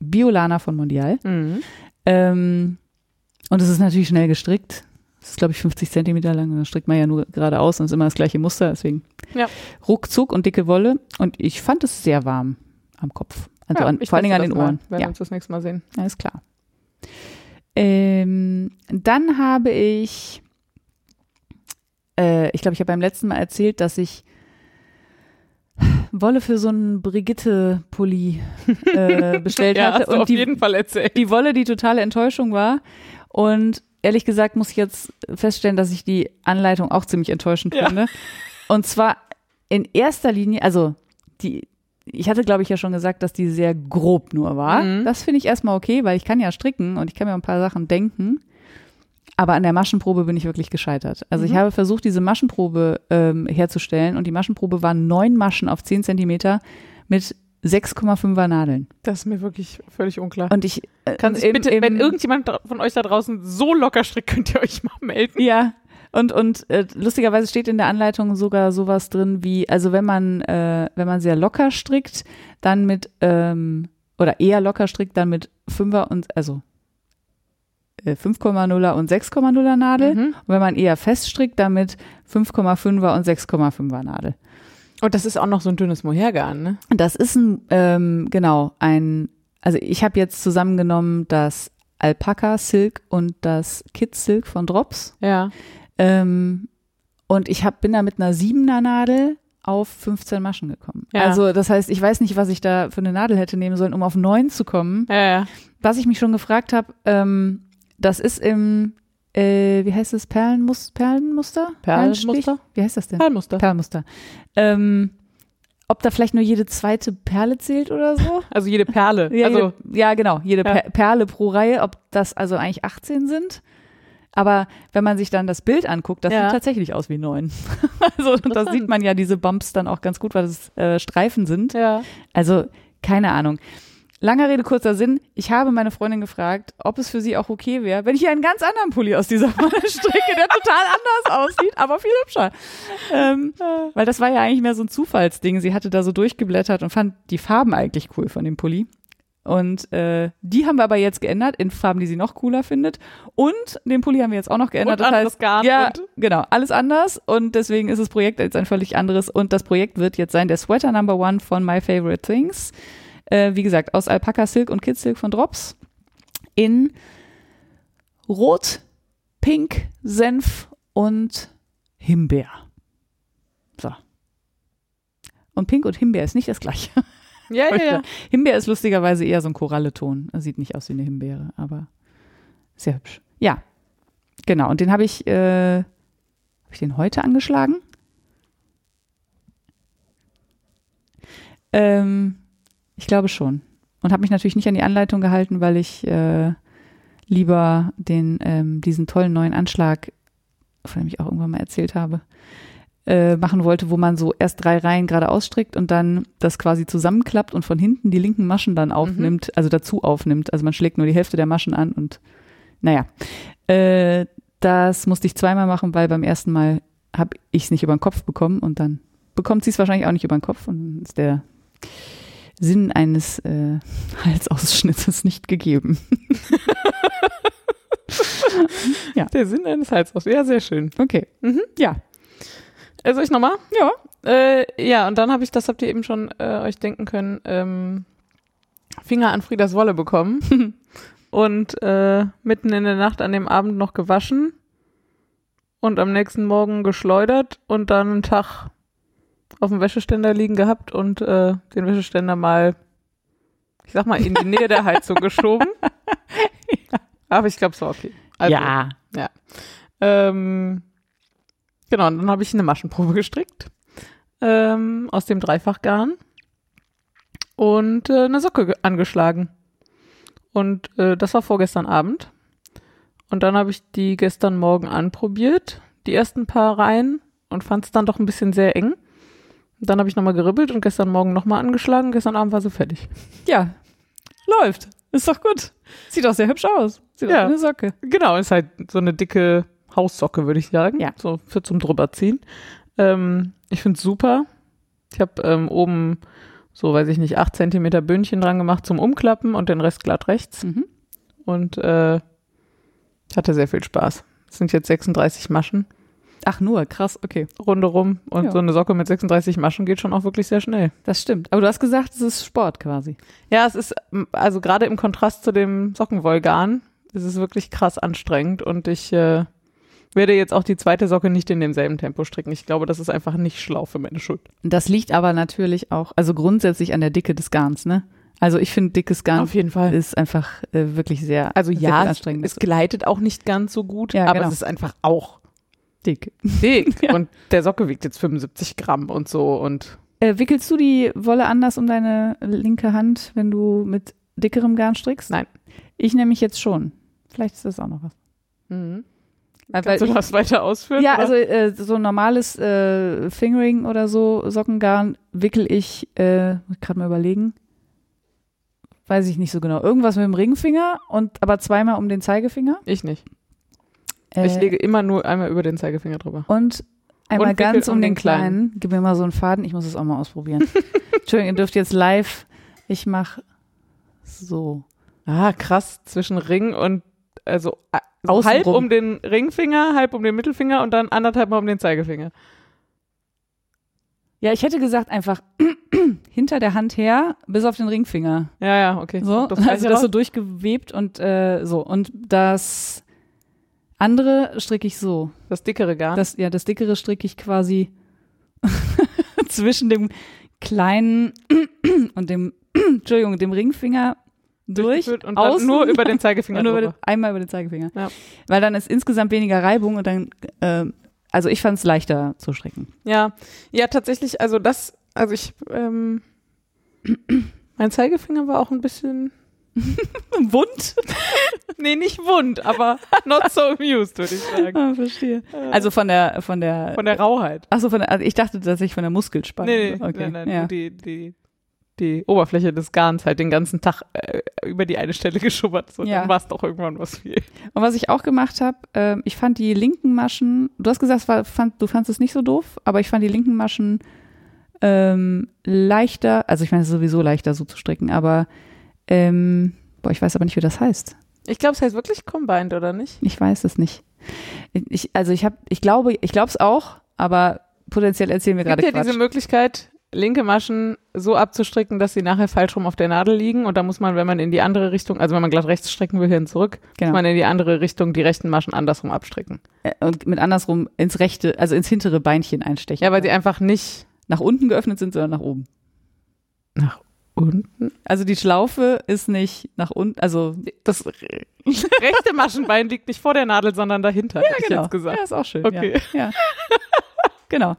Biolana von Mondial.
Mhm.
Ähm, und es ist natürlich schnell gestrickt. Es ist, glaube ich, 50 Zentimeter lang. Da strickt man ja nur geradeaus und es ist immer das gleiche Muster. Deswegen
Ja.
ruckzuck und dicke Wolle. Und ich fand es sehr warm am Kopf. Also
ja,
an, vor allen Dingen an den
das
Ohren.
Mal, wenn wir
Ja,
uns das nächste Mal sehen.
alles klar. Ähm, dann habe ich, äh, ich glaube, ich habe beim letzten Mal erzählt, dass ich Wolle für so einen Brigitte-Pulli äh, [LAUGHS] bestellt
ja,
hatte.
hast du
Und
auf
die,
jeden Fall erzählt.
die Wolle die totale Enttäuschung war. Und ehrlich gesagt muss ich jetzt feststellen, dass ich die Anleitung auch ziemlich enttäuschend
Ja.
finde. Und zwar in erster Linie, also die, ich hatte glaube ich ja schon gesagt, dass die sehr grob nur war.
Mhm.
Das finde ich erstmal okay, weil ich kann ja stricken und ich kann mir ein paar Sachen denken. Aber an der Maschenprobe bin ich wirklich gescheitert. Also ich
Mhm.
habe versucht, diese Maschenprobe ähm, herzustellen und die Maschenprobe waren neun Maschen auf zehn Zentimeter mit 6,5er Nadeln.
Das ist mir wirklich völlig unklar.
Und ich äh,
Kann sich bitte,
im-
wenn irgendjemand von euch da draußen so locker strickt, [LAUGHS] könnt ihr euch mal melden.
Ja. Und, und äh, lustigerweise steht in der Anleitung sogar sowas drin wie, also wenn man, äh, wenn man sehr locker strickt, dann mit, ähm, oder eher locker strickt, dann mit Fünfer und, also äh, 5,0er und 6,0er Nadel.
Mhm.
Und wenn man eher fest strickt, dann mit 5,5er und 6,5er Nadel.
Und das ist auch noch so ein dünnes Mohairgarn, ne?
Das ist ein, ähm, genau, ein, also ich habe jetzt zusammengenommen das Alpaka Silk und das Kid Silk von Drops.
Ja.
Ähm, und ich hab, bin da mit einer 7er Nadel auf 15 Maschen gekommen.
Ja.
Also das heißt, ich weiß nicht, was ich da für eine Nadel hätte nehmen sollen, um auf 9 zu kommen.
Ja, ja.
Was ich mich schon gefragt habe, ähm, das ist im, äh, wie heißt es, Perlenmus Perlenmuster?
Perlenmuster?
Wie heißt das denn?
Perlmuster.
Perlmuster. Ähm, ob da vielleicht nur jede zweite Perle zählt oder so? [LAUGHS]
Also jede Perle.
Ja,
also,
jede, ja genau, jede
Ja.
Per Perle pro Reihe, ob das also eigentlich 18 sind. Aber wenn man sich dann das Bild anguckt, das
Ja.
sieht tatsächlich aus wie neun. [LAUGHS] also da sieht man ja diese Bumps dann auch ganz gut, weil das äh, Streifen sind.
ja.
Also keine Ahnung. Langer Rede, kurzer Sinn. Ich habe meine Freundin gefragt, ob es für sie auch okay wäre, wenn ich ihr einen ganz anderen Pulli aus dieser Wolle [LAUGHS] stricke, der total anders aussieht, aber viel hübscher. Ähm, weil das war ja eigentlich mehr so ein Zufallsding. Sie hatte da so durchgeblättert und fand die Farben eigentlich cool von dem Pulli. Und äh, die haben wir aber jetzt geändert in Farben, die sie noch cooler findet. Und den Pulli haben wir jetzt auch noch geändert.
Und
das heißt,
Garn
ja, genau, alles anders. Und deswegen ist das Projekt jetzt ein völlig anderes. Und das Projekt wird jetzt sein der Sweater Number One von My Favorite Things. Äh, wie gesagt, aus Alpaka Silk und Kid Silk von Drops. In Rot, Pink, Senf und Himbeer. So. Und Pink und Himbeer ist nicht das gleiche.
Ja, ja, [LAUGHS] ja.
Himbeer ist lustigerweise eher so ein Koralleton. Sieht nicht aus wie eine Himbeere, aber sehr hübsch. Ja, genau. Und den habe ich, äh, habe ich den heute angeschlagen? Ähm, ich glaube schon. Und habe mich natürlich nicht an die Anleitung gehalten, weil ich äh, lieber den, ähm, diesen tollen neuen Anschlag, von dem ich auch irgendwann mal erzählt habe, äh, machen wollte, wo man so erst drei Reihen gerade ausstrickt und dann das quasi zusammenklappt und von hinten die linken Maschen dann aufnimmt, also dazu aufnimmt. Also man schlägt nur die Hälfte der Maschen an und naja. Äh, das musste ich zweimal machen, weil beim ersten Mal habe ich es nicht über den Kopf bekommen und dann bekommt sie es wahrscheinlich auch nicht über den Kopf und dann ist der Sinn eines äh, Halsausschnittes nicht gegeben. [LAUGHS]
Der Sinn eines Halsaus. Ja, sehr schön.
Okay.
Mhm.
Ja.
Soll ich nochmal?
Ja.
Äh, ja, und dann habe ich, das habt ihr eben schon äh, euch denken können, ähm, Finger an Friedas Wolle bekommen [LAUGHS] und äh, mitten in der Nacht an dem Abend noch gewaschen und am nächsten Morgen geschleudert und dann einen Tag auf dem Wäscheständer liegen gehabt und äh, den Wäscheständer mal, ich sag mal, in die Nähe der Heizung geschoben. [LAUGHS] Aber ich glaube, es war okay. Also,
ja.
ähm, genau, und dann habe ich eine Maschenprobe [LAUGHS] gestrickt ähm, aus dem Dreifachgarn und äh, eine Socke ge- angeschlagen. Und äh, das war vorgestern Abend. Und dann habe ich die gestern Morgen anprobiert, die ersten paar Reihen, und fand es dann doch ein bisschen sehr eng. Dann habe ich nochmal geribbelt und gestern Morgen nochmal angeschlagen. Gestern Abend war sie fertig.
Ja. Läuft. Ist doch gut. Sieht auch sehr hübsch aus. Sieht
Ja.
aus wie eine Socke.
Genau, ist halt so eine dicke Haussocke, würde ich sagen.
Ja.
So für zum drüberziehen. Ähm, ich finde es super. Ich habe ähm, oben so, weiß ich nicht, acht Zentimeter Bündchen dran gemacht zum Umklappen und den Rest glatt rechts.
Mhm.
Und äh, ich hatte sehr viel Spaß. Es sind jetzt 36 Maschen
Ach nur, krass, okay.
rundherum und
Ja.
so eine Socke mit 36 Maschen geht schon auch wirklich sehr schnell.
Das stimmt. Aber du hast gesagt, es ist Sport quasi.
Ja, es ist, also gerade im Kontrast zu dem Sockenwollgarn, ist es wirklich krass anstrengend und ich äh, werde jetzt auch die zweite Socke nicht in demselben Tempo stricken. Ich glaube, das ist einfach nicht schlau für meine Schulter.
Das liegt aber natürlich auch, also grundsätzlich an der Dicke des Garns, ne? Also ich finde, dickes Garn
Auf jeden Fall.
ist einfach äh, wirklich sehr,
Also
sehr
ja,
viel
es,
anstrengend.
es gleitet auch nicht ganz so gut,
Ja,
aber
genau.
es ist einfach auch
dick.
dick. [LAUGHS]
Ja.
Und der Socke wiegt jetzt 75 Gramm und so und
Äh, wickelst du die Wolle anders um deine linke Hand, wenn du mit dickerem Garn strickst?
Nein.
Ich nämlich jetzt schon. Vielleicht ist das auch noch was.
mhm.
Weil,
kannst du
ich-
das weiter ausführen?
Ja,
oder?
also äh, so ein normales äh, Fingering oder so Sockengarn wickel ich, äh, muss ich gerade mal überlegen, weiß ich nicht so genau, irgendwas mit dem Ringfinger und aber zweimal um den Zeigefinger.
ich nicht. Ich
Äh,
lege immer nur einmal über den Zeigefinger drüber.
Und einmal
Und
ganz um
um
den
den Kleinen.
kleinen. Gib mir mal so einen Faden. Ich muss es auch mal ausprobieren. [LAUGHS] Entschuldigung, ihr dürft jetzt live. Ich mach so.
Ah, krass. Zwischen Ring und, also so
Außenrum.
halb um den Ringfinger, halb um den Mittelfinger und dann anderthalb Mal um den Zeigefinger.
Ja, ich hätte gesagt einfach [CLEARS THROAT] hinter der Hand her bis auf den Ringfinger.
Ja, ja, okay.
So,
Das
also das so durchgewebt und äh, so. Und das andere stricke ich so.
das dickere Garn.
Das, ja, das dickere stricke ich quasi [LAUGHS] zwischen dem kleinen [CLEARS THROAT] und dem, [CLEARS THROAT] Entschuldigung, dem Ringfinger durch.
Und dann
außen
nur über den Zeigefinger [LAUGHS]
nur über den, einmal über den Zeigefinger.
Ja.
Weil dann ist insgesamt weniger Reibung und dann, äh, also ich fand es leichter zu stricken.
Ja, ja, tatsächlich, also das, also ich, ähm, [CLEARS THROAT] mein Zeigefinger war auch ein bisschen, [LAUGHS]
Wund?
nee, nicht wund, aber not so amused, würde ich sagen.
ah, verstehe. Also von der, von der,
Von der Rauheit.
Ach so, von der, also ich dachte tatsächlich von der Muskelspannung.
Nee, nee,
okay.
nein, nein,
ja.
die, die, die Oberfläche des Garns halt den ganzen Tag äh, über die eine Stelle [LAUGHS] geschubbert. So,
Ja.
dann war es doch irgendwann was viel.
Und was ich auch gemacht habe, ähm, ich fand die linken Maschen, du hast gesagt, es war, fand, du fandest es nicht so doof, aber ich fand die linken Maschen ähm, leichter, also ich meine, es ist sowieso leichter so zu stricken, aber ähm, boah, ich weiß aber nicht, wie das heißt.
Ich glaube, es heißt wirklich combined, oder nicht?
Ich weiß es nicht. Ich, also ich habe, ich glaube, ich glaube es auch, aber potenziell erzählen wir
Es gibt
gerade
ja
Quatsch.
diese Möglichkeit, linke Maschen so abzustricken, dass sie nachher falsch rum auf der Nadel liegen und da muss man, wenn man in die andere Richtung, also wenn man glatt rechts stricken will, hin zurück, muss
Genau.
man in die andere Richtung die rechten Maschen andersrum abstricken.
Äh, Und mit andersrum ins rechte, also ins hintere Beinchen einstechen.
Ja, weil sie einfach nicht
nach unten geöffnet sind, sondern nach oben.
nach unten.
Also die Schlaufe ist nicht nach unten, also
Das rechte Maschenbein liegt nicht vor der Nadel, sondern dahinter, hätte ich jetzt gesagt.
Ja, ist auch schön.
Okay.
Ja. ja. [LAUGHS] genau.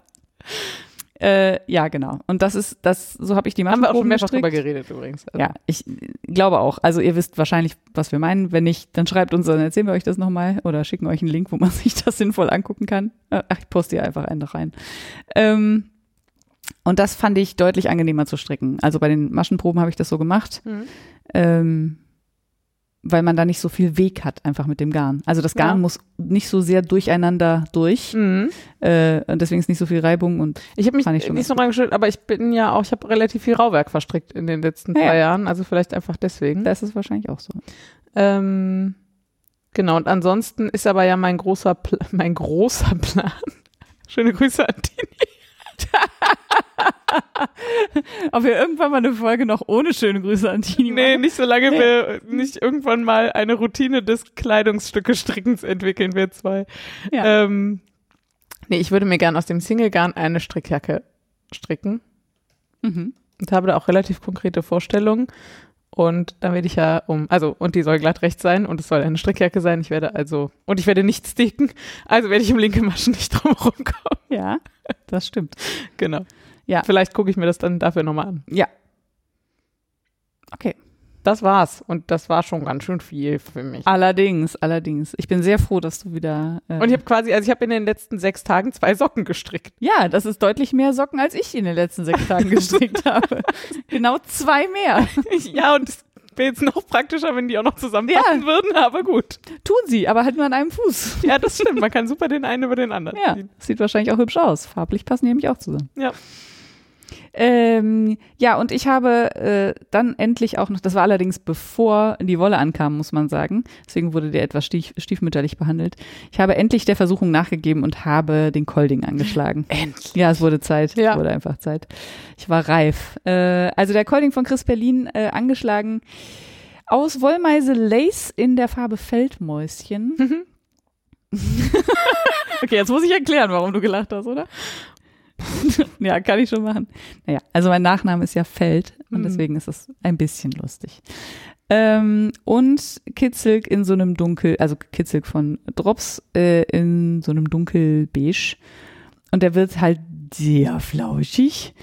Äh, ja, genau. Und das ist, das, so habe ich die
Haben wir auch
Maschenproben
schon mehrfach drüber geredet übrigens. Also,
Ja, ich glaube auch. Also ihr wisst wahrscheinlich, was wir meinen. Wenn nicht, dann schreibt uns, dann erzählen wir euch das nochmal oder schicken euch einen Link, wo man [LAUGHS] sich das sinnvoll angucken kann. Äh, Ach, ich poste hier einfach einen rein. Ähm, und das fand ich deutlich angenehmer zu stricken. Also bei den Maschenproben habe ich das so gemacht.
Mhm.
ähm, weil man da nicht so viel Weg hat einfach mit dem Garn. Also das Garn
Ja.
muss nicht so sehr durcheinander durch
Mhm.
äh, und deswegen ist nicht so viel Reibung und
Ich habe mich
ich schon
nicht so reingestellt, aber ich bin ja auch, ich habe relativ viel Rauwerk verstrickt in den letzten
Ja,
zwei
ja.
Jahren, also vielleicht einfach deswegen.
da ist es wahrscheinlich auch so.
Ähm, genau, und ansonsten ist aber ja mein großer, Pl [LAUGHS] mein großer Plan. [LAUGHS] Schöne Grüße an Tini. [LAUGHS]
Ob wir irgendwann mal eine Folge noch ohne schöne Grüße an Tini
Nee, nicht solange wir nicht irgendwann mal eine Routine des Kleidungsstücke-Strickens entwickeln, wir zwei.
Ja.
Ähm, nee, ich würde mir gern aus dem Single-Garn eine Strickjacke stricken
Mhm.
und habe da auch relativ konkrete Vorstellungen. Und dann werde ich ja um, also, und die soll glatt rechts sein und es soll eine Strickjacke sein. Ich werde also, und ich werde nicht sticken, also werde ich um linke Maschen nicht drum rumkommen.
Ja, das stimmt.
Genau.
Ja.
Vielleicht gucke ich mir das dann dafür nochmal an.
Ja. Okay.
Das war's. Und das war schon ganz schön viel für mich.
Allerdings, allerdings. Ich bin sehr froh, dass du wieder. Äh,
Und ich habe quasi, also ich habe in den letzten sechs Tagen zwei Socken gestrickt.
ja, das ist deutlich mehr Socken, als ich in den letzten sechs Tagen gestrickt [LAUGHS] habe. Genau zwei mehr.
ja, und es wäre jetzt noch praktischer, wenn die auch noch zusammenpassen
Ja.
würden, aber gut.
Tun sie, aber halt nur an einem Fuß.
Ja, das stimmt. Man kann super den einen über den anderen
Ja,
ziehen.
sieht wahrscheinlich auch hübsch aus. Farblich passen die nämlich auch zusammen.
Ja.
Ähm, ja, und ich habe äh, dann endlich auch noch, das war allerdings bevor die Wolle ankam, muss man sagen. Deswegen wurde der etwas stief, stiefmütterlich behandelt. Ich habe endlich der Versuchung nachgegeben und habe den Kolding angeschlagen.
Endlich.
Ja, es wurde Zeit.
Ja.
Es wurde einfach Zeit. Ich war reif. Äh, also der Kolding von Chris Berlin äh, angeschlagen aus Wollmeise Lace in der Farbe Feldmäuschen. [LAUGHS] [LAUGHS] okay, jetzt muss ich erklären, warum du gelacht hast, oder? [LAUGHS] ja, kann ich schon machen. Naja, also mein Nachname ist ja Feld und
Mhm.
deswegen ist es ein bisschen lustig. Ähm, und Kitzilk in so einem dunkel, also Kitzilk von Drops äh, in so einem dunkelbeige. Und der wird halt sehr flauschig.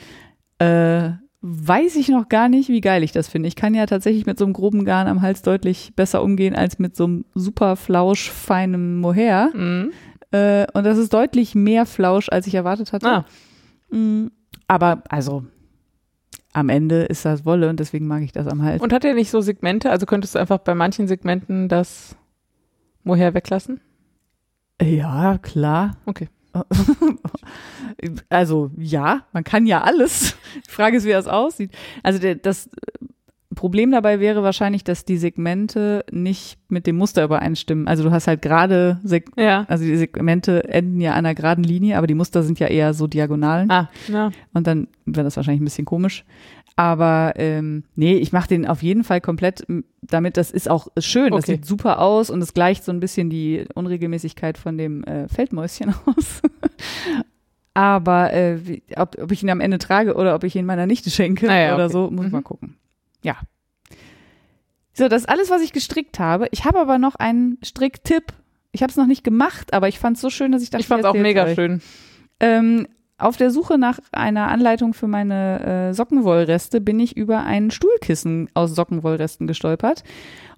Äh, weiß ich noch gar nicht, wie geil ich das finde. Ich kann ja tatsächlich mit so einem groben Garn am Hals deutlich besser umgehen als mit so einem super flausch feinem Mohair.
Mhm.
Äh, und das ist deutlich mehr Flausch, als ich erwartet hatte.
Ah,
Mm, Aber also am Ende ist das Wolle und deswegen mag ich das am Hals.
und hat er nicht so Segmente? Also könntest du einfach bei manchen Segmenten das Mohair weglassen?
Ja, klar.
Okay. [LAUGHS]
Also ja, man kann ja alles. Die Frage ist, wie das aussieht. Also der, das Problem dabei wäre wahrscheinlich, dass die Segmente nicht mit dem Muster übereinstimmen. Also du hast halt gerade, Seg
Ja.
also die Segmente enden ja an einer geraden Linie, aber die Muster sind ja eher so Diagonalen.
Ah, ja.
Und dann wäre das wahrscheinlich ein bisschen komisch. Aber ähm, nee, ich mache den auf jeden Fall komplett damit. Das ist auch schön. Das
Okay.
sieht super aus und es gleicht so ein bisschen die Unregelmäßigkeit von dem äh, Feldmäuschen [LAUGHS] aus. Aber äh, wie, ob, ob ich ihn am Ende trage oder ob ich ihn meiner Nichte schenke
Naja,
oder
okay.
so, muss ich
Mhm.
mal gucken. Ja. So, das ist alles, was ich gestrickt habe. Ich habe aber noch einen Stricktipp. Ich habe es noch nicht gemacht, aber ich fand es so schön, dass ich dachte,
Ich fand's auch
erzähl's
mega
euch.
schön.
Ähm, auf der Suche nach einer Anleitung für meine äh, Sockenwollreste bin ich über ein Stuhlkissen aus Sockenwollresten gestolpert.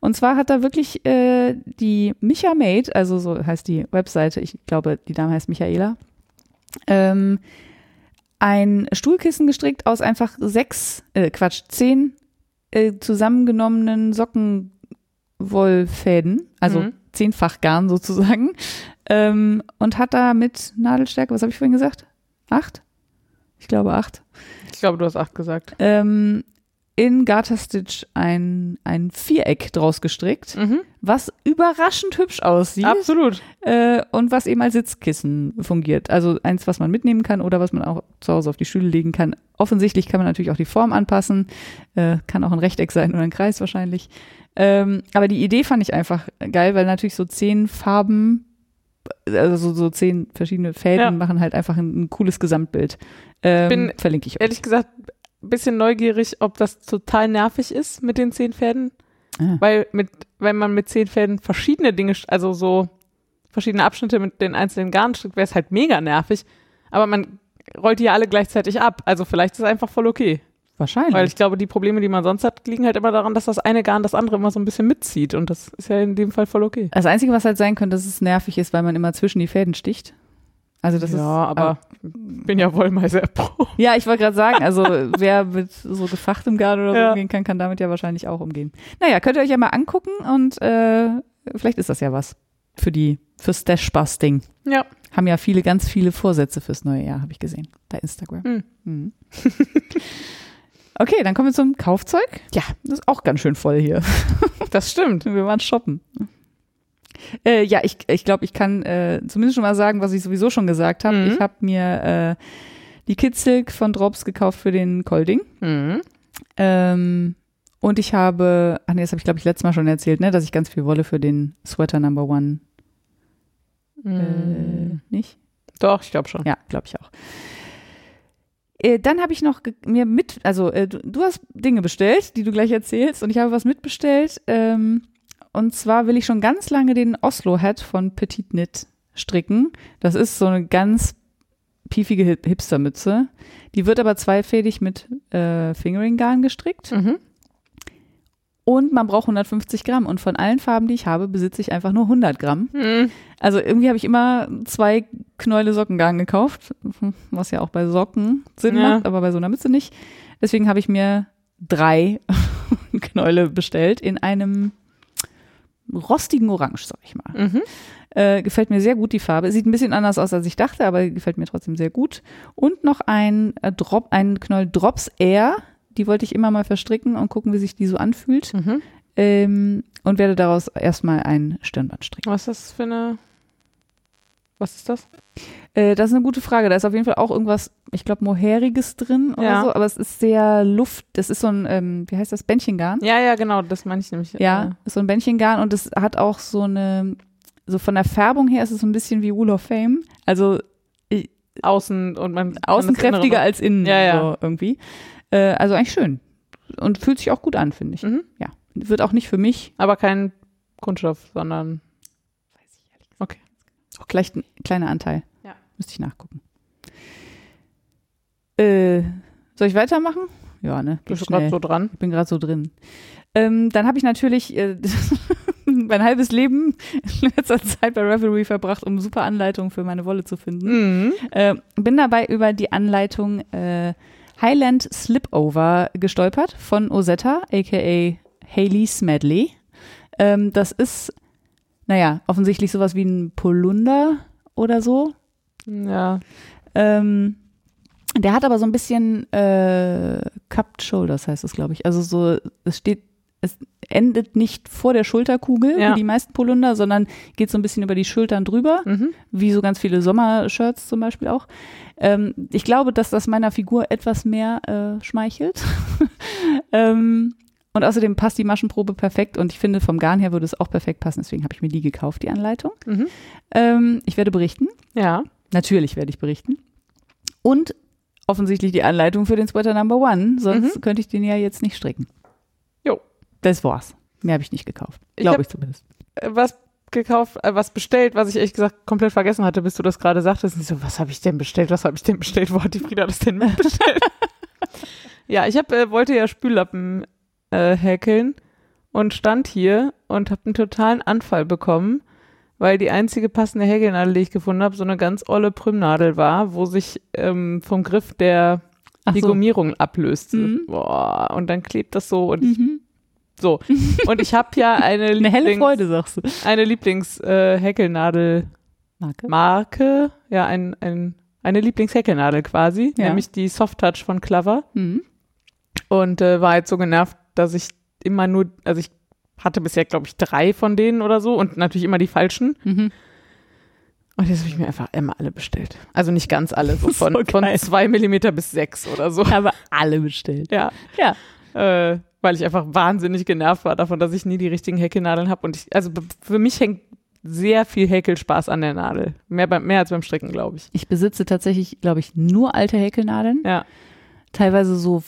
Und zwar hat da wirklich äh, die Micha Made, also so heißt die Webseite, ich glaube, die Dame heißt Michaela, ähm, ein Stuhlkissen gestrickt aus einfach sechs, äh, Quatsch, zehn äh, zusammengenommenen Sockenwollfäden, also
Mhm.
zehnfach Garn sozusagen, ähm, und hat da mit Nadelstärke, was habe ich vorhin gesagt? Acht? Ich glaube acht.
Ich glaube, du hast acht gesagt.
Ähm, in Garter Stitch ein, ein Viereck draus gestrickt,
Mhm.
was überraschend hübsch aussieht
Absolut.
äh, und was eben als Sitzkissen fungiert. Also eins, was man mitnehmen kann oder was man auch zu Hause auf die Stühle legen kann. Offensichtlich kann man natürlich auch die Form anpassen. Äh, kann auch ein Rechteck sein oder ein Kreis wahrscheinlich. Ähm, aber die Idee fand ich einfach geil, weil natürlich so zehn Farben, also so, so zehn verschiedene Fäden
Ja.
machen halt einfach ein, ein cooles Gesamtbild. Ähm,
Bin
verlinke ich euch.
Ehrlich gesagt, bisschen neugierig, ob das total nervig ist mit den zehn Fäden.
Ah.
Weil mit, wenn man mit zehn Fäden verschiedene Dinge, also so verschiedene Abschnitte mit den einzelnen Garn strickt, wäre es halt mega nervig. Aber man rollt die ja alle gleichzeitig ab. Also vielleicht ist es einfach voll okay.
Wahrscheinlich.
Weil ich glaube, die Probleme, die man sonst hat, liegen halt immer daran, dass das eine Garn das andere immer so ein bisschen mitzieht. Und das ist ja in dem Fall voll okay.
das Einzige, was halt sein könnte, dass es nervig ist, weil man immer zwischen die Fäden sticht. Also das
ja,
ist,
aber ich bin ja Wollmeiser Pro.
Ja, ich wollte gerade sagen, also [LAUGHS] wer mit so gefachtem Garn oder so
Ja.
umgehen kann, kann damit ja wahrscheinlich auch umgehen. Naja, könnt ihr euch ja mal angucken und äh, vielleicht ist das ja was für die fürs Stash-Spaß-Ding.
Ja.
Haben ja viele, ganz viele Vorsätze fürs neue Jahr, habe ich gesehen, bei Instagram.
Hm.
Mhm. [LAUGHS] okay, dann kommen wir zum Kaufzeug. Ja, das ist auch ganz schön voll hier.
Das stimmt.
Wir waren shoppen. Äh, ja, ich, ich glaube, ich kann äh, zumindest schon mal sagen, was ich sowieso schon gesagt habe.
Mhm.
Ich habe mir äh, die Kid Silk von Drops gekauft für den Colding.
Mhm.
Ähm, und ich habe, ach nee, das habe ich glaube ich letztes Mal schon erzählt, ne, dass ich ganz viel Wolle für den Sweater Number One. Äh,
Mhm.
nicht?
Doch, ich glaube schon.
Ja, glaube ich auch. Äh, dann habe ich noch mir mit, also äh, du, du hast Dinge bestellt, die du gleich erzählst, und ich habe was mitbestellt. Ähm, und zwar will ich schon ganz lange den Oslo-Hat von Petit Knit stricken. Das ist so eine ganz piefige Hip- Hipstermütze. Die wird aber zweifädig mit äh, Fingering-Garn gestrickt.
Mhm.
Und man braucht 150 Gramm. Und von allen Farben, die ich habe, besitze ich einfach nur 100 Gramm.
Mhm.
Also irgendwie habe ich immer zwei Knäule Sockengarn gekauft, was ja auch bei Socken Sinn
Ja.
macht, aber bei so einer Mütze nicht. Deswegen habe ich mir drei [LAUGHS] Knäule bestellt in einem rostigen Orange, sag ich mal.
Mhm.
Äh, gefällt mir sehr gut die Farbe. Sieht ein bisschen anders aus, als ich dachte, aber gefällt mir trotzdem sehr gut. Und noch ein äh, Drop, ein Knoll Drops Air. Die wollte ich immer mal verstricken und gucken, wie sich die so anfühlt.
Mhm.
Ähm, und werde daraus erstmal ein Stirnband stricken.
Was ist das für eine. Was ist das?
Äh, das ist eine gute Frage. Da ist auf jeden Fall auch irgendwas, ich glaube, Moheriges drin oder
Ja.
so, aber es ist sehr Luft. Das ist so ein, ähm, wie heißt das, Bändchengarn?
Ja, ja, genau, das meine ich nämlich.
Ja, ist so ein Bändchengarn und es hat auch so eine, so von der Färbung her ist es so ein bisschen wie Wool of Fame. Also
Äh, außen und man.
außen kräftiger als innen
Ja, ja.
so irgendwie. Äh, also eigentlich schön. Und fühlt sich auch gut an, finde ich.
Mhm.
Ja. Wird auch nicht für mich.
Aber kein Kunststoff, sondern.
Vielleicht ein kleiner Anteil.
Ja.
Müsste ich nachgucken. Äh, soll ich weitermachen? Ja, ne? Geht
Bist du gerade so dran?
Ich bin gerade so drin. Ähm, dann habe ich natürlich äh, [LAUGHS] mein halbes Leben in letzter Zeit bei Revelry verbracht, um super Anleitungen für meine Wolle zu finden.
Mhm.
Äh, bin dabei über die Anleitung äh, Highland Slipover gestolpert von Osetta, aka Hayley Smedley. Ähm, das ist naja, offensichtlich sowas wie ein Polunder oder so.
Ja.
Ähm, der hat aber so ein bisschen äh, Cupped Shoulders, heißt es, glaube ich. Also so, es steht, es endet nicht vor der Schulterkugel,
Ja.
wie die meisten Polunder, sondern geht so ein bisschen über die Schultern drüber,
Mhm.
wie so ganz viele Sommershirts zum Beispiel auch. Ähm, ich glaube, dass das meiner Figur etwas mehr äh, schmeichelt. [LAUGHS] ähm, und außerdem passt die Maschenprobe perfekt und ich finde, vom Garn her würde es auch perfekt passen. Deswegen habe ich mir die gekauft, die Anleitung.
Mhm.
Ähm, ich werde berichten.
Ja.
Natürlich werde ich berichten. Und offensichtlich die Anleitung für den Sweater Number One, sonst könnte ich den ja jetzt nicht stricken.
Jo.
Das war's. Mehr habe ich nicht gekauft.
Ich
Glaube
hab-
ich zumindest.
Äh, Was gekauft, äh, was bestellt, was ich ehrlich gesagt komplett vergessen hatte, bis du das gerade sagtest. Und ich so, was habe ich denn bestellt? Was habe ich denn bestellt? Wo hat die Frieda das denn mitbestellt? [LAUGHS] ja, ich hab, äh, wollte ja Spüllappen äh, häkeln und stand hier und habe einen totalen Anfall bekommen, weil die einzige passende Häkelnadel, die ich gefunden habe, so eine ganz olle Prümnadel war, wo sich ähm, vom Griff der
Ach
die
so.
Gummierung ablöste.
Mhm.
Boah, und dann klebt das so und ich,
Mhm.
so. [LAUGHS] Und ich habe ja eine
Eine helle
Lieblings-
Freude, sagst du.
eine Lieblings-Häkelnadel
Marke.
Marke, ja, ein, ein, eine Lieblingshäkelnadel quasi,
Ja.
nämlich die Soft Touch von Clover.
Mhm.
Und äh, war jetzt so genervt, dass ich immer nur, also ich hatte bisher, glaube ich, drei von denen oder so und natürlich immer die falschen.
Mhm.
Und jetzt habe ich mir einfach immer alle bestellt. Also nicht ganz alle, so von, [LAUGHS]
So
von zwei Millimeter bis sechs oder so.
Aber alle bestellt.
Ja.
Ja.
Äh, weil ich einfach wahnsinnig genervt war davon, dass ich nie die richtigen Häkelnadeln habe. Und ich, also für mich hängt sehr viel Häkelspaß an der Nadel. Mehr, beim, mehr als beim Stricken, glaube ich.
Ich besitze tatsächlich, glaube ich, nur alte Häkelnadeln.
Ja.
Teilweise so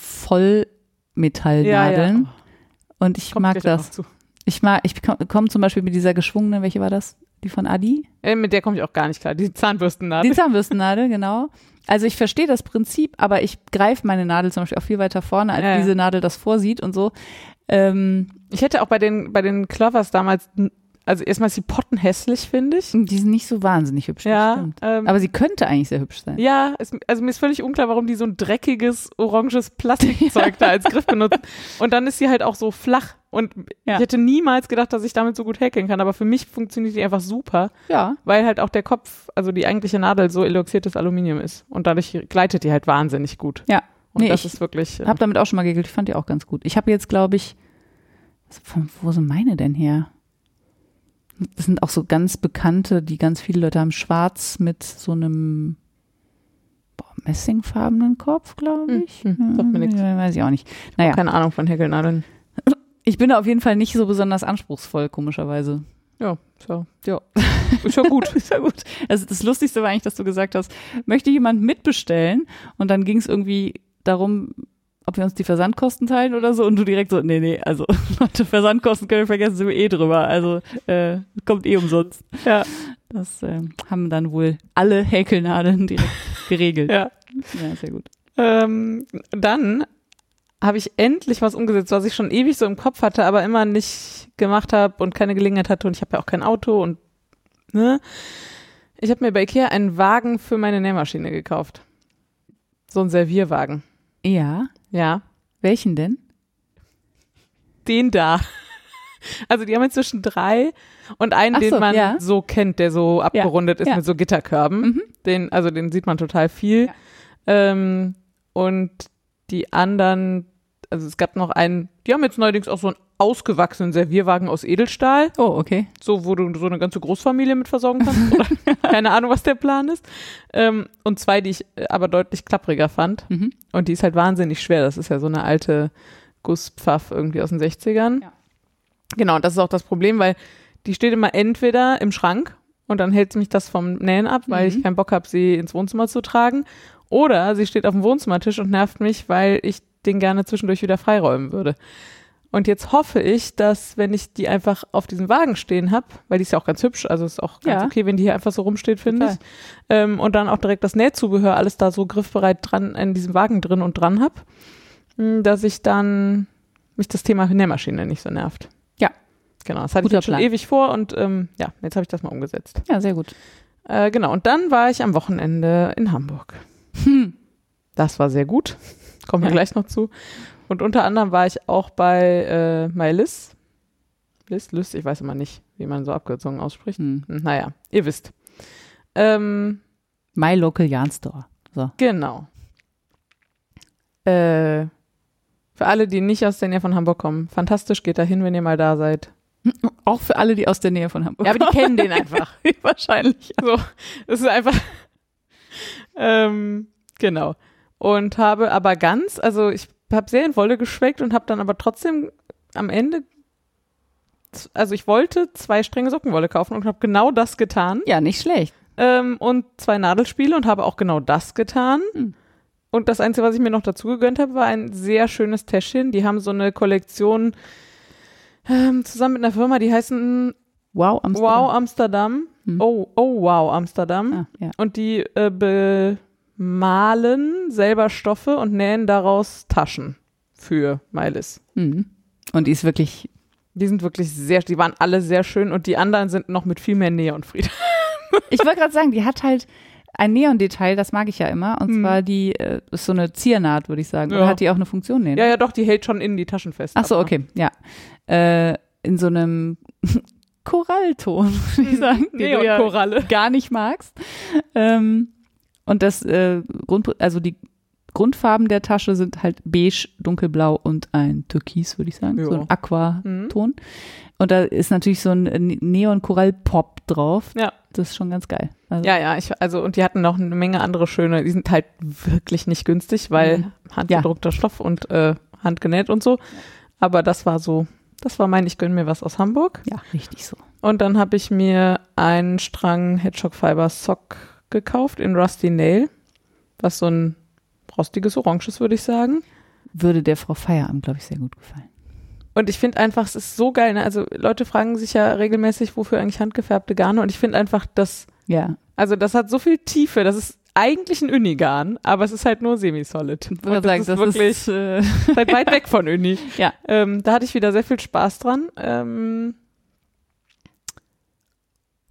Vollmetallnadeln.
Ja,
Und ich
Kommt
mag das. Ich mag, ich komme komm zum Beispiel mit dieser geschwungenen, welche war das? Die von Adi?
Äh, mit der komme ich auch gar nicht klar. Die Zahnbürstennadel.
Die Zahnbürstennadel, genau. Also ich verstehe das Prinzip, aber ich greife meine Nadel zum Beispiel auch viel weiter vorne, als
Ja, ja.
diese Nadel das vorsieht und so. Ähm,
Ich hätte auch bei den, bei den Clovers damals, also erstmal ist die Potten hässlich, finde ich.
die sind nicht so wahnsinnig hübsch. das
Ja,
stimmt.
ähm,
Aber sie könnte eigentlich sehr hübsch sein.
ja, es, also mir ist völlig unklar, warum die so ein dreckiges, oranges Plastikzeug [LAUGHS] da als Griff benutzen. Und dann ist sie halt auch so flach. Und
Ja.
ich hätte niemals gedacht, dass ich damit so gut häkeln kann. Aber für mich funktioniert die einfach super,
Ja.
weil halt auch der Kopf, also die eigentliche Nadel, so eloxiertes Aluminium ist. Und dadurch gleitet die halt wahnsinnig gut.
Ja.
Und
Nee,
das
ich
ist wirklich. Äh,
Hab damit auch schon mal gegelt. Ich fand die auch ganz gut. Ich habe jetzt, glaube ich, von, wo sind meine denn her? Das sind auch so ganz bekannte, die ganz viele Leute haben. Schwarz mit so einem boah, messingfarbenen Kopf, glaube
Hm,
ich.
hm, nix.
Ja, weiß ich auch nicht. Naja,
keine Ahnung von Häkelnadeln. [LAUGHS]
ich bin da auf jeden Fall nicht so besonders anspruchsvoll, komischerweise.
Ja, so.
Ja.
Ist schon gut. [LAUGHS]
Ist ja gut. Also das Lustigste war eigentlich, dass du gesagt hast, möchte jemand mitbestellen? Und dann ging es irgendwie darum, ob wir uns die Versandkosten teilen oder so. Und du direkt so, nee, nee, also [LAUGHS] Leute, Versandkosten können wir vergessen, sind wir eh drüber. Also äh, kommt eh umsonst.
Ja.
Das äh, haben dann wohl alle Häkelnadeln direkt [LAUGHS] geregelt.
ja.
ja, sehr gut.
Ähm, dann habe ich endlich was umgesetzt, was ich schon ewig so im Kopf hatte, aber immer nicht gemacht habe und keine Gelegenheit hatte und ich habe ja auch kein Auto und ne. Ich habe mir bei Ikea einen Wagen für meine Nähmaschine gekauft. So ein Servierwagen.
Ja,
Ja.
welchen denn?
Den da. Also die haben inzwischen drei und einen,
Ach so,
den man
ja.
so kennt, der so abgerundet ist
ja.
mit so Gitterkörben.
Mhm.
Den, also den sieht man total viel.
Ja.
Ähm, und die anderen, also es gab noch einen, die haben jetzt neuerdings auch so einen ausgewachsenen Servierwagen aus Edelstahl,
Oh, okay.
so wo du so eine ganze Großfamilie mit versorgen kannst. Oder [LAUGHS] keine Ahnung, was der Plan ist. Ähm, und zwei, die ich äh, aber deutlich klappriger fand.
Mhm.
Und die ist halt wahnsinnig schwer. Das ist ja so eine alte Gusspfaff irgendwie aus den 60ern.
Ja.
Genau, und das ist auch das Problem, weil die steht immer entweder im Schrank und dann hält mich das vom Nähen ab, weil
Mhm.
ich keinen Bock habe, sie ins Wohnzimmer zu tragen. Oder sie steht auf dem Wohnzimmertisch und nervt mich, weil ich den gerne zwischendurch wieder freiräumen würde. Und jetzt hoffe ich, dass, wenn ich die einfach auf diesem Wagen stehen habe, weil die ist ja auch ganz hübsch, also ist auch ganz
Ja.
okay, wenn die hier einfach so rumsteht, finde ich. Ähm, und dann auch direkt das Nähzubehör, alles da so griffbereit dran, in diesem Wagen drin und dran habe, dass ich dann mich das Thema Nähmaschine nicht so nervt.
Ja.
Genau, das hatte
Guter
ich schon
Plan.
ewig vor und ähm, ja, jetzt habe ich das mal umgesetzt.
Ja, sehr gut.
Äh, genau, und dann war ich am Wochenende in Hamburg.
Hm.
Das war sehr gut. Kommen wir
Ja.
gleich noch zu. Und unter anderem war ich auch bei äh, Mylis List, List, ich weiß immer nicht, wie man so Abkürzungen ausspricht.
Hm.
Hm, Naja, ihr wisst. Ähm,
My Local Yarn Store. So.
genau. Äh, für alle, die nicht aus der Nähe von Hamburg kommen, fantastisch, geht da hin, wenn ihr mal da seid. [LAUGHS]
Auch für alle, die aus der Nähe von Hamburg
Ja, aber die kennen den [LAUGHS] einfach.
Wahrscheinlich.
So, es ist einfach. [LAUGHS] ähm, genau. Und habe aber ganz, also ich habe sehr in Wolle geschweckt und habe dann aber trotzdem am Ende, also ich wollte zwei Stränge Sockenwolle kaufen und habe genau das getan.
Ja, nicht schlecht.
Ähm, und zwei Nadelspiele und habe auch genau das getan.
Hm.
Und das Einzige, was ich mir noch dazu gegönnt habe, war ein sehr schönes Täschchen. Die haben so eine Kollektion ähm, zusammen mit einer Firma, die heißen
Wow, Amsterdam.
Wow Amsterdam.
Hm.
Oh, oh wow Amsterdam.
Ah, ja.
Und die äh, bemalen selber Stoffe und nähen daraus Taschen für Mailis.
Mhm. Und die ist wirklich,
Die sind wirklich sehr, die waren alle sehr schön und die anderen sind noch mit viel mehr Nähe und Friede. [LAUGHS]
ich wollte gerade sagen, die hat halt ein Neon-Detail, das mag ich ja immer. Und
Mhm.
zwar die äh, ist so eine Ziernaht, würde ich sagen. Oder
Ja.
hat die auch eine Funktion? Nee, ne?
Ja, ja, doch, die hält schon innen die Taschen fest.
Ach so, okay, ja. Äh, in so einem [LAUGHS] Korallton, würde ich sagen, den du ja
Neonkoralle.
gar nicht magst. Ähm, und das äh, Grund, also die Grundfarben der Tasche sind halt beige, dunkelblau und ein Türkis, würde ich sagen, so
Ja.
ein Aquaton.
Mhm.
Und da ist natürlich so ein Neon-Korall-Pop drauf.
Ja.
Das ist schon ganz geil. Also,
Ja, ja, ich, also, und die hatten noch eine Menge andere schöne, die sind halt wirklich nicht günstig, weil
Mhm.
handgedruckter Stoff und äh, handgenäht und so. Aber das war so, das war mein, ich gönn mir was aus Hamburg.
ja, richtig so.
Und dann habe ich mir einen Strang Hedgehog Fiber Sock gekauft in Rusty Nail, was so ein rostiges Oranges, würde ich sagen.
Würde der Frau Feierabend, glaube ich, sehr gut gefallen.
Und ich finde einfach, es ist so geil. Ne? Also Leute fragen sich ja regelmäßig, wofür eigentlich handgefärbte Garne. Und ich finde einfach, das,
Ja.
also das hat so viel Tiefe. Das ist eigentlich ein Uni-Garn, aber es ist halt nur semi-solid.
Ich würde sagen,
das
das
ist wirklich
ist, äh, [LAUGHS]
halt weit weg von Uni. [LAUGHS]
Ja.
Ähm, da hatte ich wieder sehr viel Spaß dran. Ähm,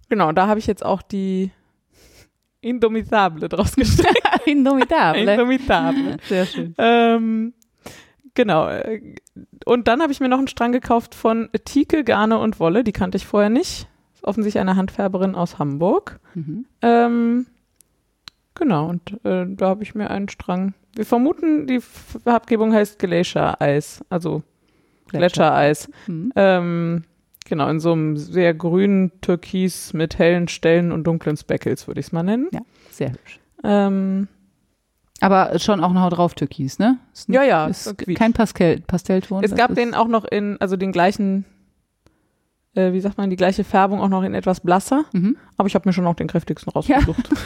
genau, da habe ich jetzt auch die Indomitable draus gestrickt. [LAUGHS]
indomitable.
Indomitable.
Sehr schön.
ähm, genau. äh, Und dann habe ich mir noch einen Strang gekauft von Tike, Garne und Wolle. Die kannte ich vorher nicht. Ist offensichtlich eine Handfärberin aus Hamburg.
Mhm.
Ähm, genau, und äh, da habe ich mir einen Strang. Wir vermuten, die Farbgebung heißt Glacier Eis, also Gletschereis.
Mhm.
Ähm, genau, in so einem sehr grünen Türkis mit hellen Stellen und dunklen Speckles, würde ich es mal nennen.
Ja, sehr hübsch.
Ähm,
Aber schon auch Haut drauf Türkis, ne? Ist
Ja, ja,
Ist kein Pastel, Pastellton.
es gab den auch noch in, also den gleichen, äh, wie sagt man, die gleiche Färbung auch noch in etwas blasser.
Mhm.
Aber ich habe mir schon noch den kräftigsten rausgesucht. [LAUGHS]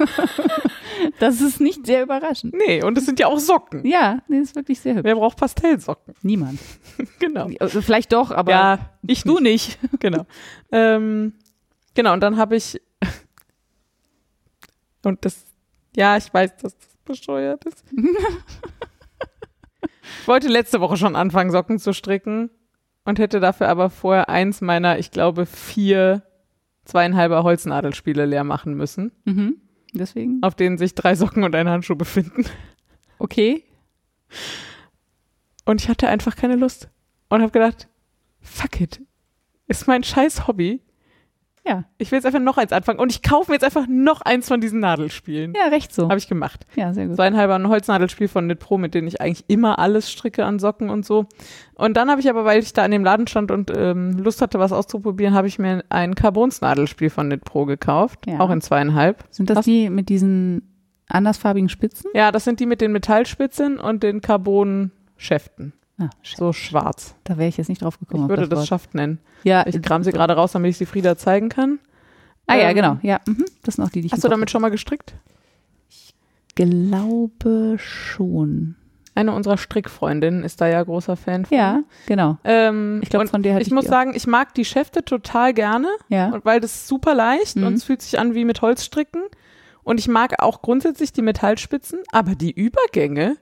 Das ist nicht sehr überraschend.
Nee, und es sind ja auch Socken.
Ja, nee, ist wirklich sehr hübsch.
Wer braucht Pastellsocken?
Niemand. [LAUGHS]
Genau.
Also vielleicht doch, aber
ja,
ich du nicht. [LAUGHS]
genau. ähm, genau, und dann habe ich und das, ja, ich weiß, dass das bescheuert ist. ich wollte letzte Woche schon anfangen, Socken zu stricken und hätte dafür aber vorher eins meiner, ich glaube, vier zweieinhalber Holznadelspiele leer machen müssen,
Mhm. Deswegen.
auf denen sich drei Socken und ein Handschuh befinden.
Okay.
Und ich hatte einfach keine Lust. Und habe gedacht, fuck it. Ist mein scheiß Hobby.
Ja.
Ich will jetzt einfach noch eins anfangen. Und ich kaufe mir jetzt einfach noch eins von diesen Nadelspielen.
Ja, recht so.
Habe ich gemacht.
Ja, sehr gut.
Zweieinhalber ein Holznadelspiel von Knit Pro, mit denen ich eigentlich immer alles stricke an Socken und so. Und dann habe ich aber, weil ich da an dem Laden stand und ähm, Lust hatte, was auszuprobieren, habe ich mir ein Carbons-Nadelspiel von Knit Pro gekauft.
Ja.
Auch in zweieinhalb.
Sind das
Was?
die mit diesen andersfarbigen Spitzen?
Ja, das sind die mit den Metallspitzen und den Carbon-Schäften.
Ah.
So schwarz.
Da wäre ich jetzt nicht drauf
Ich
gekommen. auf
würde das
Wort.
Schaft nennen.
Ja,
Ich kram sie gerade raus, damit ich sie Frieda zeigen kann.
Ah ja,
Ähm,
genau. Ja, mhm. das sind auch die, die ich
Hast du damit schon mal gestrickt?
glaube schon.
Eine unserer Strickfreundinnen ist da ja großer Fan von.
Ja, genau.
Ähm,
Ich glaube, von der hatte
ich
ich
muss sagen, ich mag die Schäfte total gerne,
Ja.
und weil das ist super leicht
Mhm.
und es fühlt sich an wie mit Holzstricken. Und ich mag auch grundsätzlich die Metallspitzen, aber die Übergänge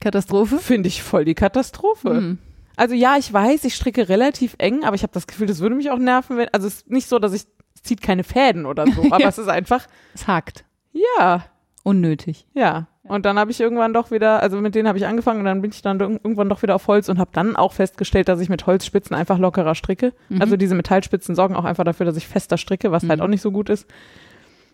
Katastrophe.
finde ich voll die Katastrophe.
Mhm.
Also ja, ich weiß, ich stricke relativ eng, aber ich habe das Gefühl, das würde mich auch nerven, wenn, also es ist nicht so, dass ich, es zieht keine Fäden oder so, [LAUGHS] aber
Ja.
es ist einfach,
Es hakt.
ja,
Unnötig.
Ja. Und dann habe ich irgendwann doch wieder, also mit denen habe ich angefangen und dann bin ich dann ir- irgendwann doch wieder auf Holz und habe dann auch festgestellt, dass ich mit Holzspitzen einfach lockerer stricke.
Mhm.
Also diese Metallspitzen sorgen auch einfach dafür, dass ich fester stricke, was halt
Mhm.
auch nicht so gut ist.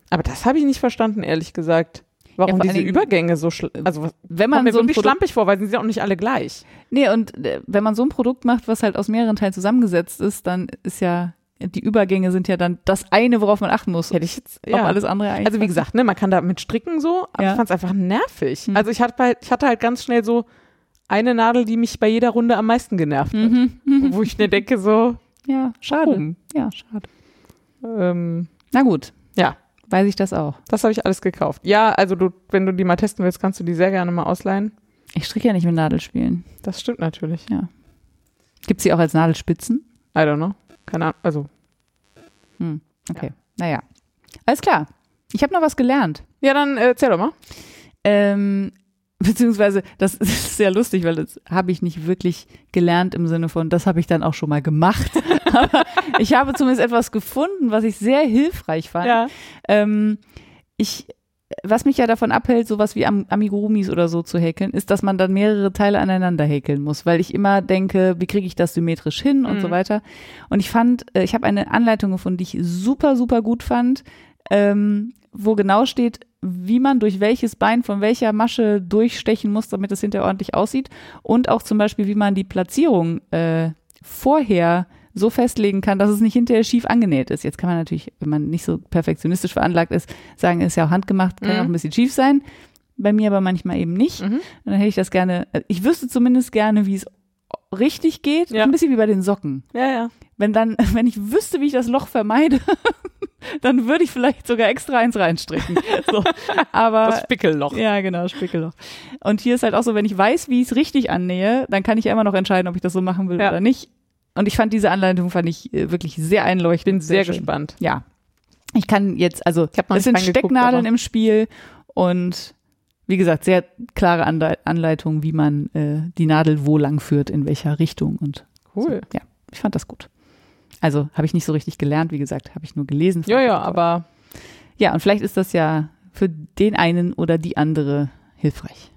Aber das habe ich nicht verstanden, ehrlich gesagt. Warum
allen
diese
Dingen-
Übergänge so also
Wenn man
mir
so ein
wirklich
Produkt,
schlampig vor, weil sie sind ja auch nicht alle gleich.
nee, und äh, wenn man so ein Produkt macht, was halt aus mehreren Teilen zusammengesetzt ist, dann ist ja, die Übergänge sind ja dann das eine, worauf man achten muss.
Hätte ich jetzt, ja.
alles andere eigentlich.
Also wie gesagt, ne, man kann da mit stricken so, aber
Ja.
ich fand es einfach nervig.
Hm.
Also ich hatte, halt, ich hatte halt ganz schnell so eine Nadel, die mich bei jeder Runde am meisten genervt hat.
Mhm. Mhm.
Wo ich mir denke so,
Ja, schade.
warum?
Ja, schade.
Ähm,
Na gut.
Ja.
Weiß ich das auch.
das habe ich alles gekauft. Ja, also du, wenn du die mal testen willst, kannst du die sehr gerne mal ausleihen.
Ich stricke ja nicht mit Nadelspielen.
Das stimmt natürlich.
Gibt's die auch als Nadelspitzen?
I don't know. Keine Ahnung. Also,
Hm. Okay. Naja. Alles klar. Ich habe noch was gelernt.
ja, dann äh, erzähl doch mal.
Ähm, beziehungsweise, das [LAUGHS] ist sehr lustig, weil das habe ich nicht wirklich gelernt im Sinne von, das habe ich dann auch schon mal gemacht. [LAUGHS] Aber ich habe zumindest etwas gefunden, was ich sehr hilfreich fand.
Ja.
Ähm, ich, was mich ja davon abhält, sowas wie Am Amigurumis oder so zu häkeln, ist, dass man dann mehrere Teile aneinander häkeln muss, weil ich immer denke, wie kriege ich das symmetrisch hin und
Mhm.
so weiter. Und ich fand, äh, ich habe eine Anleitung gefunden, die ich super, super gut fand, ähm, wo genau steht, wie man durch welches Bein von welcher Masche durchstechen muss, damit es hinterher ordentlich aussieht. Und auch zum Beispiel, wie man die Platzierung äh, vorher so festlegen kann, dass es nicht hinterher schief angenäht ist. Jetzt kann man natürlich, wenn man nicht so perfektionistisch veranlagt ist, sagen, ist ja auch handgemacht, kann
Mhm.
auch ein bisschen schief sein. Bei mir aber manchmal eben nicht.
Mhm.
Und dann hätte ich das gerne, äh, ich wüsste zumindest gerne, wie es richtig geht.
Ja.
Ein bisschen wie bei den Socken.
Ja, ja.
Wenn dann, [LAUGHS] wenn ich wüsste, wie ich das Loch vermeide, [LAUGHS] dann würde ich vielleicht sogar extra eins reinstricken. [LAUGHS] So. Aber
Das Spickelloch.
ja, genau, Spickelloch. Und hier ist halt auch so, wenn ich weiß, wie ich es richtig annähe, dann kann ich ja immer noch entscheiden, ob ich das so machen will
Ja.
oder nicht. Und ich fand diese Anleitung fand ich äh, wirklich sehr einleuchtend.
Bin sehr,
schön.
gespannt.
Ja. Ich kann jetzt, also
Ich hab noch
es sind Stecknadeln im Spiel und wie gesagt, sehr klare Anle Anleitung, wie man äh, die Nadel wo lang führt, in welcher Richtung und
Cool.
so. Ja, ich fand das gut. Also habe ich nicht so richtig gelernt, wie gesagt, habe ich nur gelesen.
Ja, ja, aber
Ja, und vielleicht ist das ja für den einen oder die andere hilfreich.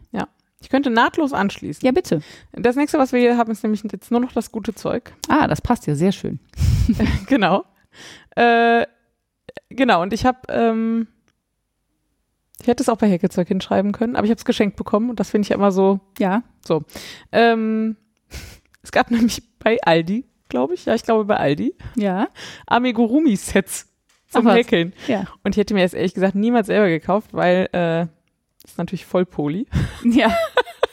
ich könnte nahtlos anschließen.
Ja, bitte.
Das nächste, was wir hier haben, ist nämlich jetzt nur noch das gute Zeug.
Ah, das passt ja sehr schön. [LAUGHS]
genau. Äh, genau, und ich habe, ähm, ich hätte es auch bei Häkelzeug hinschreiben können, aber ich habe es geschenkt bekommen und das finde ich ja immer so.
Ja.
Ähm, [LAUGHS] es gab nämlich bei Aldi, glaube ich, ja, ich glaube bei Aldi,
Ja.
Amigurumi-Sets zum
Ach.
Häkeln.
Ja.
Und ich hätte mir jetzt ehrlich gesagt niemals selber gekauft, weil äh, ist natürlich voll Poli. [LAUGHS]
Ja. [LAUGHS]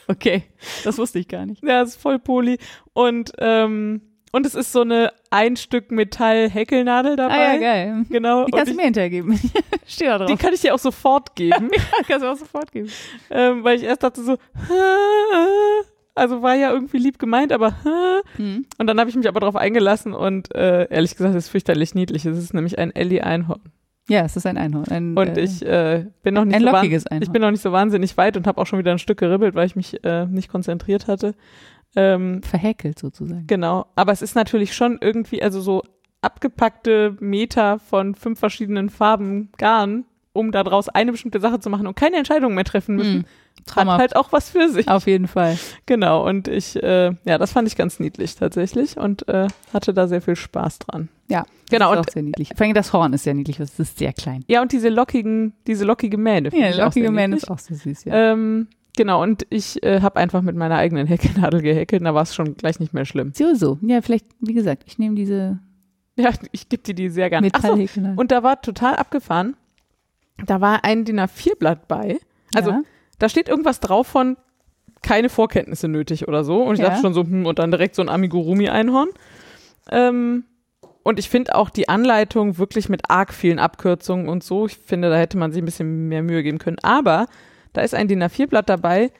Okay. Das wusste ich gar nicht.
Ja, ist voll Poli. Und, ähm, und es ist so eine ein Stück Metall-Häkelnadel dabei.
Ah ja, geil.
Genau.
Die kannst du mir hintergeben. [LAUGHS] Steht da
die
drauf.
kann ich dir auch sofort geben.
kannst du auch sofort geben.
ähm, weil ich erst dachte so, also war ja irgendwie lieb gemeint, aber
Hm.
und dann habe ich mich aber darauf eingelassen und äh, ehrlich gesagt, es ist fürchterlich niedlich. Es ist nämlich ein Ellie Einhorn.
Ja, es ist ein Einhorn. Ein,
Und
äh,
ich äh, bin noch nicht
ein
so
lockiges Einhorn.
ich bin noch nicht so wahnsinnig weit und habe auch schon wieder ein Stück geribbelt, weil ich mich äh, nicht konzentriert hatte. Ähm,
verhäkelt sozusagen.
Genau, aber es ist natürlich schon irgendwie, also so abgepackte Meter von fünf verschiedenen Farben Garn, um daraus eine bestimmte Sache zu machen und keine Entscheidung mehr treffen müssen,
Hm.
hat halt auch was für sich.
Auf jeden Fall.
Genau, und ich, äh, ja, das fand ich ganz niedlich tatsächlich und äh, hatte da sehr viel Spaß dran.
Ja.
Genau,
Das
und
ist auch sehr niedlich. Vor allem das Horn ist sehr niedlich, das ist sehr klein.
ja, und diese lockigen, diese lockige Mähne.
Ja, lockige
niedlich.
ist auch so süß, ja.
Ähm, genau, und ich äh, habe einfach mit meiner eigenen Häkelnadel gehäkelt, da war es schon gleich nicht mehr schlimm.
So, so. Ja, vielleicht, wie gesagt, ich nehme diese
Ja, [LAUGHS] ich gebe dir die sehr gerne. Ach so,
Metallhäkel.
Und da war total abgefahren. Da war ein DIN A4-Blatt bei. Also
ja.
Da steht irgendwas drauf von keine Vorkenntnisse nötig oder so. Und ich
Ja.
dachte schon so, hm, und dann direkt so ein Amigurumi-Einhorn. Ähm, und ich finde auch die Anleitung wirklich mit arg vielen Abkürzungen und so. Ich finde, da hätte man sich ein bisschen mehr Mühe geben können. Aber da ist ein DIN A4-Blatt dabei,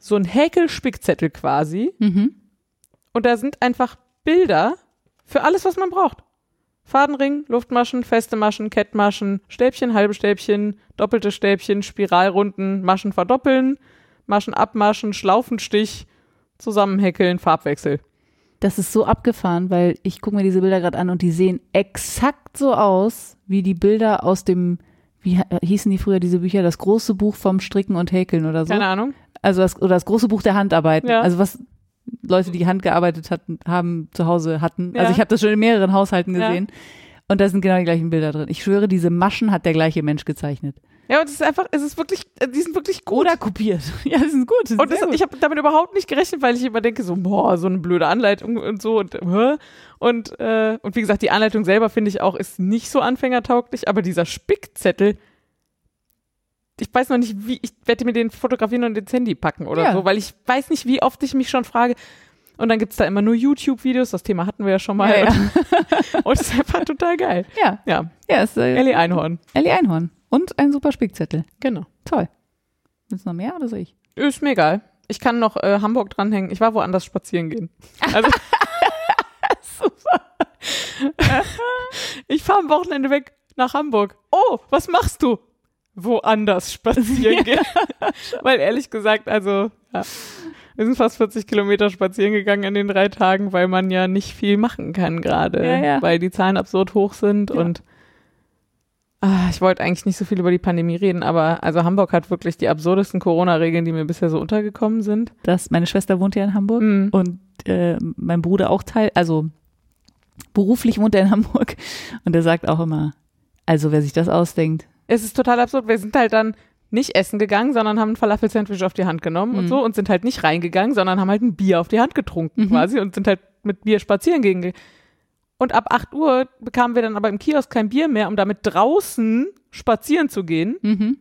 so ein Häkelspickzettel quasi.
Mhm.
Und da sind einfach Bilder für alles, was man braucht. Fadenring, Luftmaschen, feste Maschen, Kettmaschen, Stäbchen, halbe Stäbchen, doppelte Stäbchen, Spiralrunden, Maschen verdoppeln, Maschen abmaschen, Schlaufenstich, zusammenhäkeln, Farbwechsel.
Das ist so abgefahren, weil ich gucke mir diese Bilder gerade an und die sehen exakt so aus wie die Bilder aus dem wie äh, hießen die früher diese Bücher? Das große Buch vom Stricken und Häkeln oder so.
Keine Ahnung.
Also das, oder das große Buch der Handarbeiten.
Ja.
Also was Leute, die handgearbeitet hatten, haben zu Hause hatten.
Ja.
Also ich habe das schon in mehreren Haushalten
Ja.
gesehen. Und da sind genau die gleichen Bilder drin. Ich schwöre, diese Maschen hat der gleiche Mensch gezeichnet.
Ja, und es ist einfach, es ist wirklich, äh, die sind wirklich gut.
Oder kopiert. [LAUGHS] Ja, das ist gut. Ist
Und das,
gut.
ich habe damit überhaupt nicht gerechnet, weil ich immer denke, so, boah, so eine blöde Anleitung und so und? Und, äh, und wie gesagt, die Anleitung selber finde ich auch ist nicht so anfängertauglich, aber dieser Spickzettel, ich weiß noch nicht, wie, ich werde mir den fotografieren und ins Handy packen oder
Ja.
so, weil ich weiß nicht, wie oft ich mich schon frage. Und dann gibt's da immer nur YouTube-Videos, das Thema hatten wir ja schon mal.
Ja, ja. [LAUGHS]
Und es ist einfach total geil.
ja,
Ja,
ja, ist äh,
Ellie Einhorn.
Ellie Einhorn. Und ein super Spickzettel.
Genau.
Toll. Willst du noch mehr oder soll ich?
Ist mir egal. Ich kann noch äh, Hamburg dranhängen. Ich war woanders spazieren gehen. Also, [LAUGHS] [LAUGHS] ich fahre am Wochenende weg nach Hamburg. Oh, was machst du? Woanders [LAUGHS] spazieren gehen. [LAUGHS] weil ehrlich gesagt, also, ja, wir sind fast 40 Kilometer spazieren gegangen in den drei Tagen, weil man ja nicht viel machen kann gerade,
Ja, ja.
weil die Zahlen absurd hoch sind und Ah, ich wollte eigentlich nicht so viel über die Pandemie reden, aber also Hamburg hat wirklich die absurdesten Corona-Regeln, die mir bisher so untergekommen sind.
Das, meine Schwester wohnt ja in Hamburg
Mhm.
und äh, mein Bruder auch Teil, also beruflich wohnt er in Hamburg [LAUGHS] und er sagt auch immer, also wer sich das ausdenkt,
Es ist total absurd. Wir sind halt dann nicht essen gegangen, sondern haben ein Falafel-Sandwich auf die Hand genommen und
Mhm.
so und sind halt nicht reingegangen, sondern haben halt ein Bier auf die Hand getrunken
Mhm.
quasi und sind halt mit Bier spazieren gegangen. Und ab 8 Uhr bekamen wir dann aber im Kiosk kein Bier mehr, um damit draußen spazieren zu gehen.
mhm.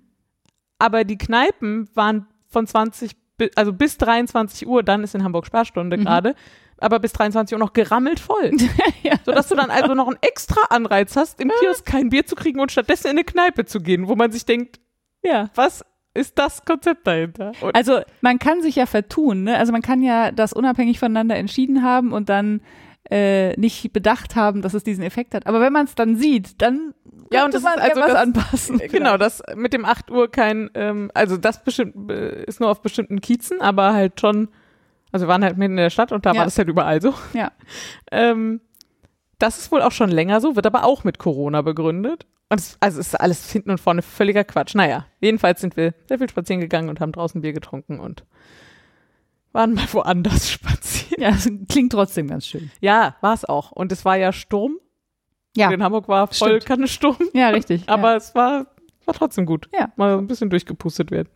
Aber die Kneipen waren von 20, bi- also bis 23 Uhr, dann ist in Hamburg Sperrstunde
Mhm.
gerade, aber bis 23 Uhr noch gerammelt voll. [LAUGHS]
ja,
Sodass du dann also noch einen extra Anreiz hast, im Kiosk kein Bier zu kriegen und stattdessen in eine Kneipe zu gehen, wo man sich denkt,
ja.
was ist das Konzept dahinter? Und
Also man kann sich ja vertun, ne? Also man kann ja das unabhängig voneinander entschieden haben und dann äh, nicht bedacht haben, dass es diesen Effekt hat. Aber wenn man es dann sieht, dann
Ja, und das
man
ist also das-
anpassen. [LAUGHS]
genau, das mit dem 8 Uhr kein, ähm, also das bestimmt äh, ist nur auf bestimmten Kiezen, aber halt schon, also wir waren halt mitten in der Stadt und da
Ja.
war das halt überall so.
Ja. [LAUGHS]
Ähm, das ist wohl auch schon länger so, wird aber auch mit Corona begründet. Und es, also es ist alles hinten und vorne völliger Quatsch. Naja, jedenfalls sind wir sehr viel spazieren gegangen und haben draußen Bier getrunken und waren mal woanders [LAUGHS] spazieren.
Ja, das klingt trotzdem ganz schön.
Ja, war es auch. Und es war ja Sturm.
Ja,
In Hamburg war voll
Stimmt.
keine Sturm.
ja, richtig. [LAUGHS]
Aber es war, war trotzdem gut.
Ja.
Mal ein bisschen durchgepustet werden.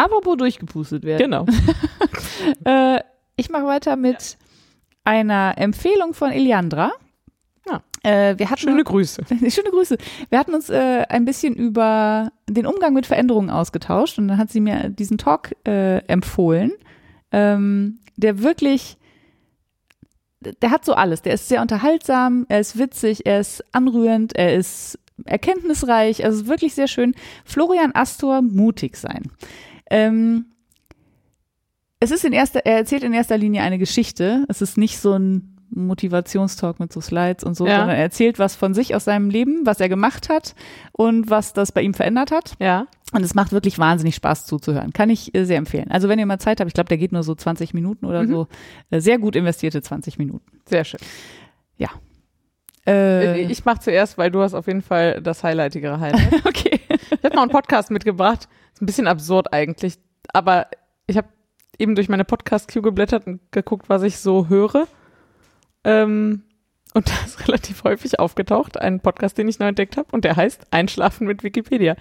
Apropos durchgepustet werden.
Genau. [LAUGHS]
Äh, ich mache weiter mit einer Empfehlung von Eliandra.
Ja.
Äh, wir hatten
Schöne Grüße. [LAUGHS]
Schöne Grüße. Wir hatten uns äh, ein bisschen über den Umgang mit Veränderungen ausgetauscht und dann hat sie mir diesen Talk äh, empfohlen, ähm, der wirklich, der hat so alles. Der ist sehr unterhaltsam, er ist witzig, er ist anrührend, er ist erkenntnisreich, also wirklich sehr schön. Florian Astor, mutig sein. Ähm, es ist in erster, er erzählt in erster Linie eine Geschichte. Es ist nicht so ein Motivationstalk mit so Slides und so,
Ja.
sondern er erzählt was von sich aus seinem Leben, was er gemacht hat und was das bei ihm verändert hat.
Ja.
Und es macht wirklich wahnsinnig Spaß zuzuhören. Kann ich äh, sehr empfehlen. Also wenn ihr mal Zeit habt, ich glaube, der geht nur so 20 Minuten oder
Mhm.
so. Äh, sehr gut investierte 20 Minuten.
Sehr schön.
Äh,
ich mache zuerst, weil du hast auf jeden Fall das highlightigere Highlight. [LAUGHS]
okay.
Ich habe noch einen Podcast mitgebracht. Ein bisschen absurd eigentlich, aber ich habe eben durch meine Podcast-Queue geblättert und geguckt, was ich so höre. Ähm, und [LAUGHS] da ist relativ häufig aufgetaucht, ein Podcast, den ich neu entdeckt habe, und der heißt Einschlafen mit Wikipedia.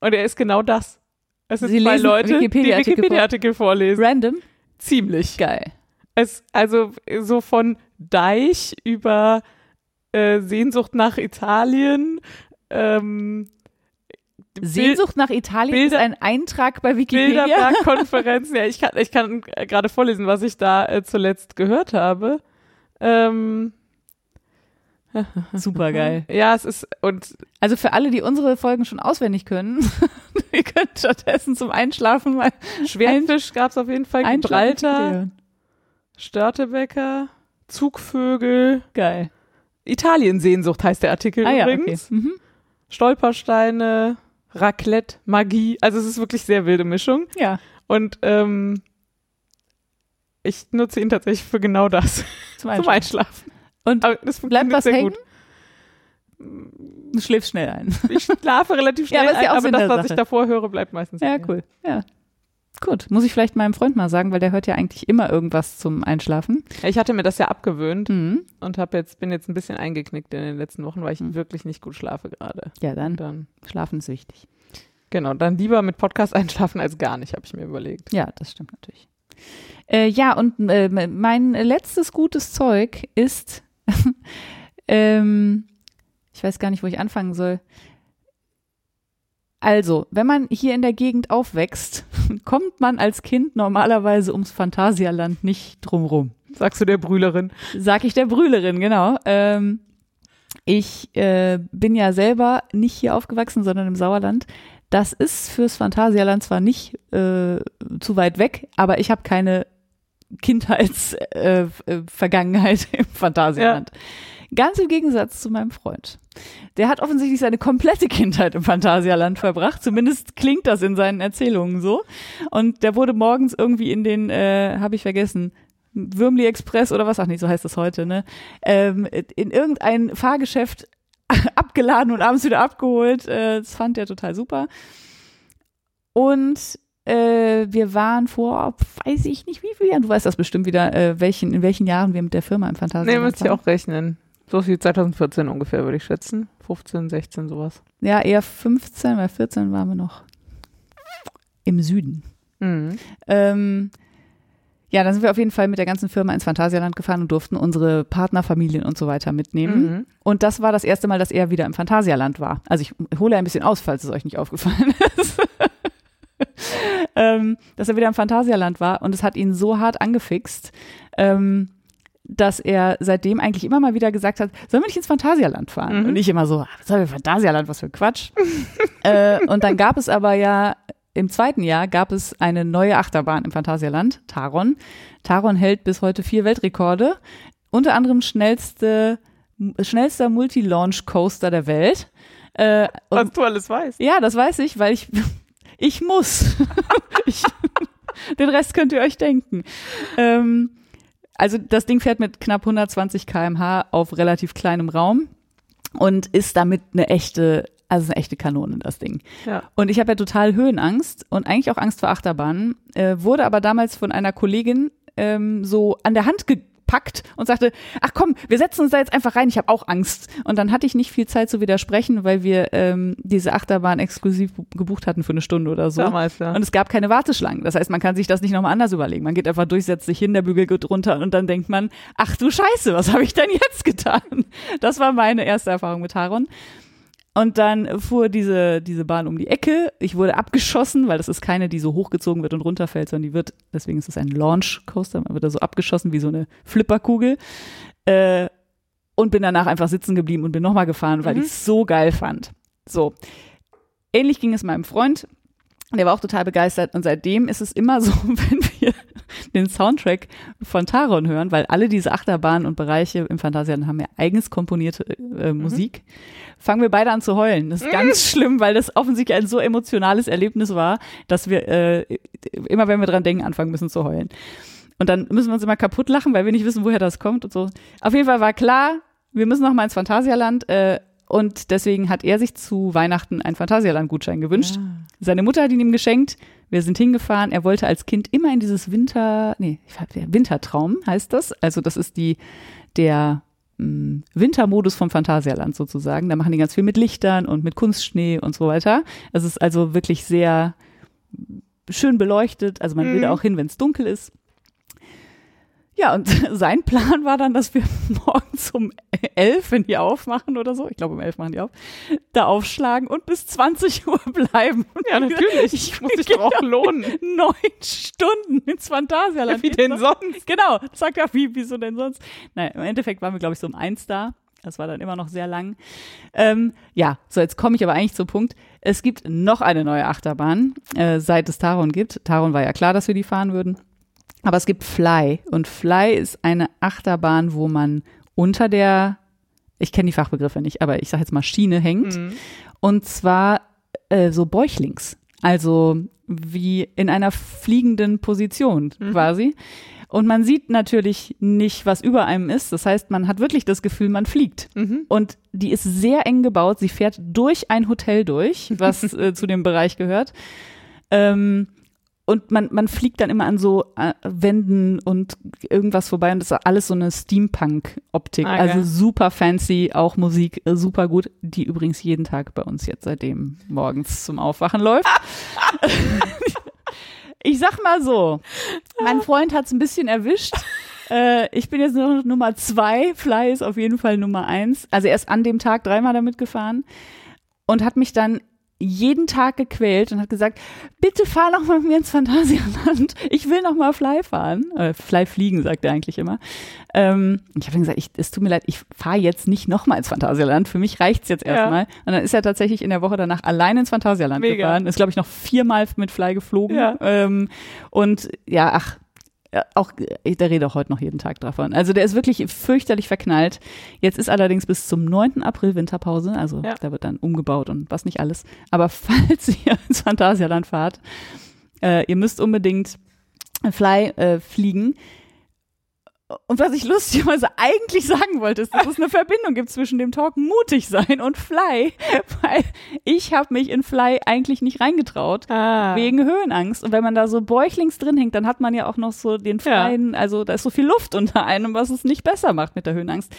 Und er ist genau das. Es sind zwei Leute,
Wikipedia-Artikel
die Wikipedia-Artikel vorlesen.
Random.
Ziemlich.
Geil.
Es, also so von Deich über äh, Sehnsucht nach Italien, ähm,
Sehnsucht nach Italien
Bilder-
ist ein Eintrag bei Wikipedia.
Bilderberg-Konferenz. [LAUGHS] ja, ich kann, ich kann äh, gerade vorlesen, was ich da äh, zuletzt gehört habe. Ähm, [LAUGHS]
Super geil.
ja, es ist, und
Also für alle, die unsere Folgen schon auswendig können, [LAUGHS] ihr könnt stattdessen zum Einschlafen mal
Schwertfisch gab es auf jeden Fall. Gibraltar, Störtebecker, Zugvögel,
Geil.
Italiensehnsucht heißt der Artikel
Ah ja, okay.
übrigens.
Mhm.
Stolpersteine, Raclette, Magie. Also es ist wirklich sehr wilde Mischung.
Ja,
Und ähm, ich nutze ihn tatsächlich für genau das. [LAUGHS]
zum
Zum
Einschlafen.
Einschlafen.
Und
Aber das
bleibt
funktioniert
was
sehr
hängen?
gut.
Du schläfst schnell ein.
Ich schlafe relativ
Ja,
schnell,
aber ja auch
ein, aber
Sinn
das, was
Sache.
ich davor höre, bleibt meistens.
Ja, cool. Ja. Gut. Muss ich vielleicht meinem Freund mal sagen, weil der hört ja eigentlich immer irgendwas zum Einschlafen.
Ich hatte mir das ja abgewöhnt
Mhm.
und hab jetzt, bin jetzt ein bisschen eingeknickt in den letzten Wochen, weil ich
Mhm.
wirklich nicht gut schlafe gerade.
Ja, dann.
Dann,
Schlafen ist wichtig.
genau, dann lieber mit Podcast [LAUGHS] einschlafen als gar nicht, habe ich mir überlegt.
Ja, das stimmt natürlich. Äh, ja, und äh, mein letztes gutes Zeug ist, [LAUGHS] ähm, ich weiß gar nicht, wo ich anfangen soll. Also, wenn man hier in der Gegend aufwächst, [LAUGHS] kommt man als Kind normalerweise ums Phantasialand nicht drumrum.
Sagst du der Brülerin?
Sag ich der Brülerin, genau. Ähm, ich äh, bin ja selber nicht hier aufgewachsen, sondern im Sauerland. Das ist fürs Phantasialand zwar nicht äh, zu weit weg, aber ich habe keine Kindheitsvergangenheit äh, äh, [LAUGHS] im Phantasialand. Ganz im Gegensatz zu meinem Freund. Der hat offensichtlich seine komplette [LAUGHS] Kindheit im Phantasialand verbracht. Zumindest klingt das in seinen Erzählungen so. Und der wurde morgens irgendwie in den, äh, habe ich vergessen, Würmli Express oder was, ach nicht, so heißt das heute, ne? Ähm, in irgendein Fahrgeschäft [LAUGHS] abgeladen und abends wieder abgeholt. Äh, das fand er total super. Und äh, wir waren vor, weiß ich nicht wie viel Jahren, du weißt das bestimmt wieder, äh, welchen, in welchen Jahren wir mit der Firma im
Nee,
Phantasialand
müsst ihr
waren.
auch rechnen. So wie 2014 ungefähr, würde ich schätzen. 15, 16, sowas.
Ja, eher 15, weil 14 waren wir noch im Süden.
Mhm.
Ähm, ja, dann sind wir auf jeden Fall mit der ganzen Firma ins Phantasialand gefahren und durften unsere Partnerfamilien und so weiter mitnehmen.
Mhm.
Und das war das erste Mal, dass er wieder im Phantasialand war. Also ich hole ein bisschen aus, falls es euch nicht aufgefallen [LAUGHS] ist. ähm, dass er wieder im Phantasialand war und es hat ihn so hart angefixt, ähm, dass er seitdem eigentlich immer mal wieder gesagt hat, sollen wir nicht ins Phantasialand fahren?
Mhm.
Und ich immer so, "Ah, was soll wir Phantasialand, was für ein Quatsch. [LAUGHS] äh, und dann gab es aber ja, im zweiten Jahr gab es eine neue Achterbahn im Phantasialand, Taron. Taron hält bis heute vier Weltrekorde, unter anderem schnellste, schnellster Multi-Launch-Coaster der Welt. Äh, und
Was du alles weißt.
ja, das weiß ich, weil ich, [LAUGHS] ich muss. [LAUGHS] ich, den Rest könnt ihr euch denken. Ähm, also das Ding fährt mit knapp 120 km/h auf relativ kleinem Raum und ist damit eine echte, also eine echte Kanone, das Ding.
Ja.
Und ich habe ja total Höhenangst und eigentlich auch Angst vor Achterbahnen, äh, wurde aber damals von einer Kollegin ähm, so an der Hand gepackt und sagte, ach komm, wir setzen uns da jetzt einfach rein, ich habe auch Angst. Und dann hatte ich nicht viel Zeit zu widersprechen, weil wir ähm, diese Achterbahn exklusiv bu- gebucht hatten für eine Stunde oder so.
Damals, ja.
Und es gab keine Warteschlangen. Das heißt, man kann sich das nicht nochmal anders überlegen. Man geht einfach durch, setzt sich hin, der Bügel geht runter und dann denkt man, ach du Scheiße, was habe ich denn jetzt getan? Das war meine erste Erfahrung mit Taron. Und dann fuhr diese, diese Bahn um die Ecke. Ich wurde abgeschossen, weil das ist keine, die so hochgezogen wird und runterfällt, sondern die wird, deswegen ist es ein Launch Coaster, man wird da so abgeschossen wie so eine Flipperkugel. Äh, und bin danach einfach sitzen geblieben und bin nochmal gefahren, weil
Mhm.
ich es so geil fand. So. Ähnlich ging es meinem Freund. Der war auch total begeistert und seitdem ist es immer [LAUGHS] so, wenn wir den Soundtrack von Taron hören, weil alle diese Achterbahnen und Bereiche im Phantasialand haben ja eigens komponierte äh, Musik, fangen wir beide an zu heulen. Das ist ganz schlimm, weil das offensichtlich ein so emotionales Erlebnis war, dass wir äh, immer, wenn wir dran denken, anfangen müssen zu heulen. Und dann müssen wir uns immer kaputt lachen, weil wir nicht wissen, woher das kommt und so. Auf jeden Fall war klar, wir müssen noch mal ins Phantasialand äh, und deswegen hat er sich zu Weihnachten einen Phantasialand-Gutschein gewünscht. Seine Mutter hat ihn ihm geschenkt. Wir sind hingefahren. Er wollte als Kind immer in dieses Winter, nee, Wintertraum heißt das. Also das ist die, der Wintermodus vom Phantasialand sozusagen. Da machen die ganz viel mit Lichtern und mit Kunstschnee und so weiter. Es ist also wirklich sehr schön beleuchtet. Also man will
Mhm.
da auch hin, wenn es dunkel ist. Ja, und [LAUGHS] sein Plan war dann, dass wir [LAUGHS] morgens um elf, wenn die aufmachen oder so, ich glaube um elf machen die auf, da aufschlagen und bis 20 Uhr [LAUGHS] bleiben. Und
Ja, natürlich.
Ich
muss sich doch auch lohnen.
neun Stunden ins Phantasialand.
Wie denn sonst?
Genau, sagt er, wie, wieso denn sonst? Nein, im Endeffekt waren wir, glaube ich, so um eins da. Das war dann immer noch sehr lang. Ähm, ja, so jetzt komme ich aber eigentlich zum Punkt. Es gibt noch eine neue Achterbahn, äh, seit es Taron gibt. Taron war ja klar, dass wir die fahren würden. Aber es gibt Fly. Und Fly ist eine Achterbahn, wo man unter der, ich kenne die Fachbegriffe nicht, aber ich sage jetzt mal Schiene hängt.
Mhm.
Und zwar äh, so bäuchlings. Also wie in einer fliegenden Position
Mhm.
quasi. Und man sieht natürlich nicht, was über einem ist. Das heißt, man hat wirklich das Gefühl, man fliegt.
Mhm.
Und die ist sehr eng gebaut. Sie fährt durch ein Hotel durch, was [LAUGHS] äh, zu dem Bereich gehört. Ähm, und man, man fliegt dann immer an so äh, Wänden und irgendwas vorbei und das ist alles so eine Steampunk-Optik.
Ah,
also super fancy, auch Musik äh, super gut, die übrigens jeden Tag bei uns jetzt seitdem morgens zum Aufwachen läuft. [LAUGHS] ich sag mal so, mein Freund hat's ein bisschen erwischt. Äh, ich bin jetzt nur noch Nummer zwei, Fly ist auf jeden Fall Nummer eins. Also er ist an dem Tag dreimal damit gefahren und hat mich dann jeden Tag gequält und hat gesagt, bitte fahr noch mal mit mir ins Phantasialand. Ich will noch mal Fly fahren. Äh, Fly fliegen, sagt er eigentlich immer. Ähm, ich habe dann gesagt, ich, es tut mir leid, ich fahre jetzt nicht noch mal ins Phantasialand. Für mich reicht's jetzt
Ja.
erstmal. Und dann ist er tatsächlich in der Woche danach allein ins Phantasialand
Mega.
gefahren. Ist, glaube ich, noch viermal mit Fly geflogen.
Ja.
Ähm, und ja, ach, ja, auch, der redet auch heute noch jeden Tag davon. Also der ist wirklich fürchterlich verknallt. Jetzt ist allerdings bis zum 9. April Winterpause, also
Ja.
da wird dann umgebaut und was nicht alles. Aber [LAUGHS] falls ihr ins Phantasialand fahrt, äh, ihr müsst unbedingt Fly äh, fliegen. Und was ich lustigerweise eigentlich sagen wollte, ist, dass es eine Verbindung gibt zwischen dem Talk mutig sein und Fly, [LAUGHS] weil ich habe mich in Fly eigentlich nicht reingetraut
Ah.
wegen Höhenangst. Und wenn man da so bäuchlings drin hängt, dann hat man ja auch noch so den
Ja.
freien, also da ist so viel Luft unter einem, was es nicht besser macht mit der Höhenangst.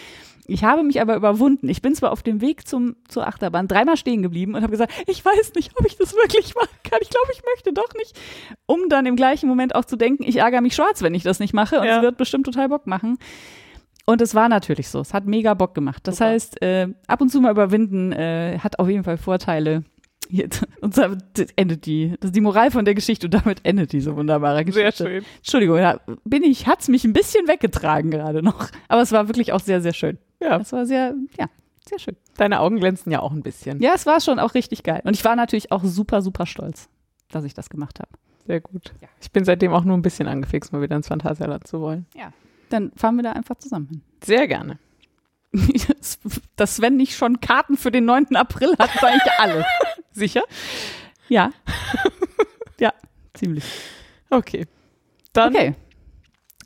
Ich habe mich aber überwunden. Ich bin zwar auf dem Weg zum, zur Achterbahn dreimal stehen geblieben und habe gesagt, ich weiß nicht, ob ich das wirklich machen kann. Ich glaube, ich möchte doch nicht. Um dann im gleichen Moment auch zu denken, ich ärgere mich schwarz, wenn ich das nicht mache und
Ja.
es wird bestimmt total Bock machen. Und es war natürlich so. Es hat mega Bock gemacht. Das
Super.
heißt, äh, ab und zu mal überwinden äh, hat auf jeden Fall Vorteile. Jetzt, und damit endet die, das ist die Moral von der Geschichte und damit endet diese wunderbare
Sehr
Geschichte.
schön.
Entschuldigung, da bin ich, hat's mich ein bisschen weggetragen gerade noch. Aber es war wirklich auch sehr, sehr schön.
Ja,
Es war sehr, ja, sehr schön.
deine Augen glänzen ja auch ein bisschen.
Ja, es war schon auch richtig geil. Und ich war natürlich auch super, super stolz, dass ich das gemacht habe.
Sehr gut.
Ja.
Ich bin seitdem auch nur ein bisschen angefixt, mal wieder ins Phantasialand zu wollen.
Dann fahren wir da einfach zusammen hin.
Sehr gerne. [LAUGHS]
Dass Sven nicht schon Karten für den 9. April hat, sage ich alle. [LAUGHS]
Sicher?
Ja. [LAUGHS] ja, ziemlich.
Okay. Dann
Okay.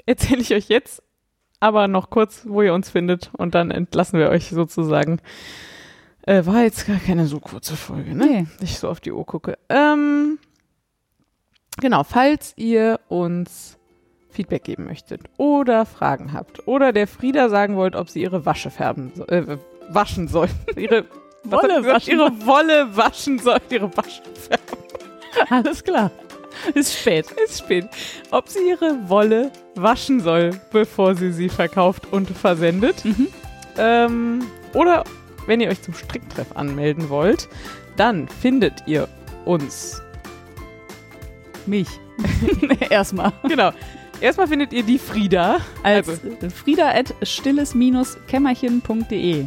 erzähle ich euch jetzt aber noch kurz, wo ihr uns findet und dann entlassen wir euch sozusagen. Äh, war jetzt gar keine so kurze Folge, ne?
Nee.
Ich so auf die Uhr gucke. Ähm, genau, falls ihr uns Feedback geben möchtet oder Fragen habt oder der Frieda sagen wollt, ob sie ihre Wasche färben, so- äh, waschen soll. [LAUGHS] Ihre
Wolle waschen
Ihre Wolle waschen soll, ihre Wasche färben. [LAUGHS]
Alles klar. Ist spät.
Ist spät. Ob sie ihre Wolle waschen soll, bevor sie sie verkauft und versendet.
Mhm.
Ähm, oder wenn ihr euch zum Stricktreff anmelden wollt, dann findet ihr uns.
Mich. [LAUGHS] Erstmal.
Genau. Erstmal findet ihr die Frieda.
Als
Also,
frieda at stilles-kämmerchen.de.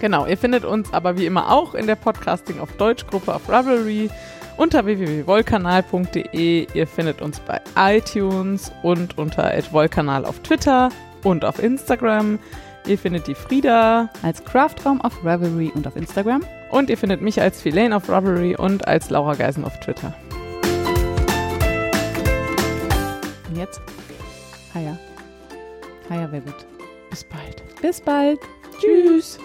genau. Ihr findet uns aber wie immer auch in der Podcasting auf Deutsch Gruppe auf Ravelry unter www.volkanal.de. Ihr findet uns bei iTunes und unter @volkanal auf Twitter und auf Instagram. Ihr findet die Frieda
Als Craftraum auf Ravelry und auf Instagram.
und ihr findet mich als Filane auf Ravelry und als Laura Geisen auf Twitter.
Und jetzt? Haya. Haya wäre gut.
Bis bald.
Bis bald.
Tschüss.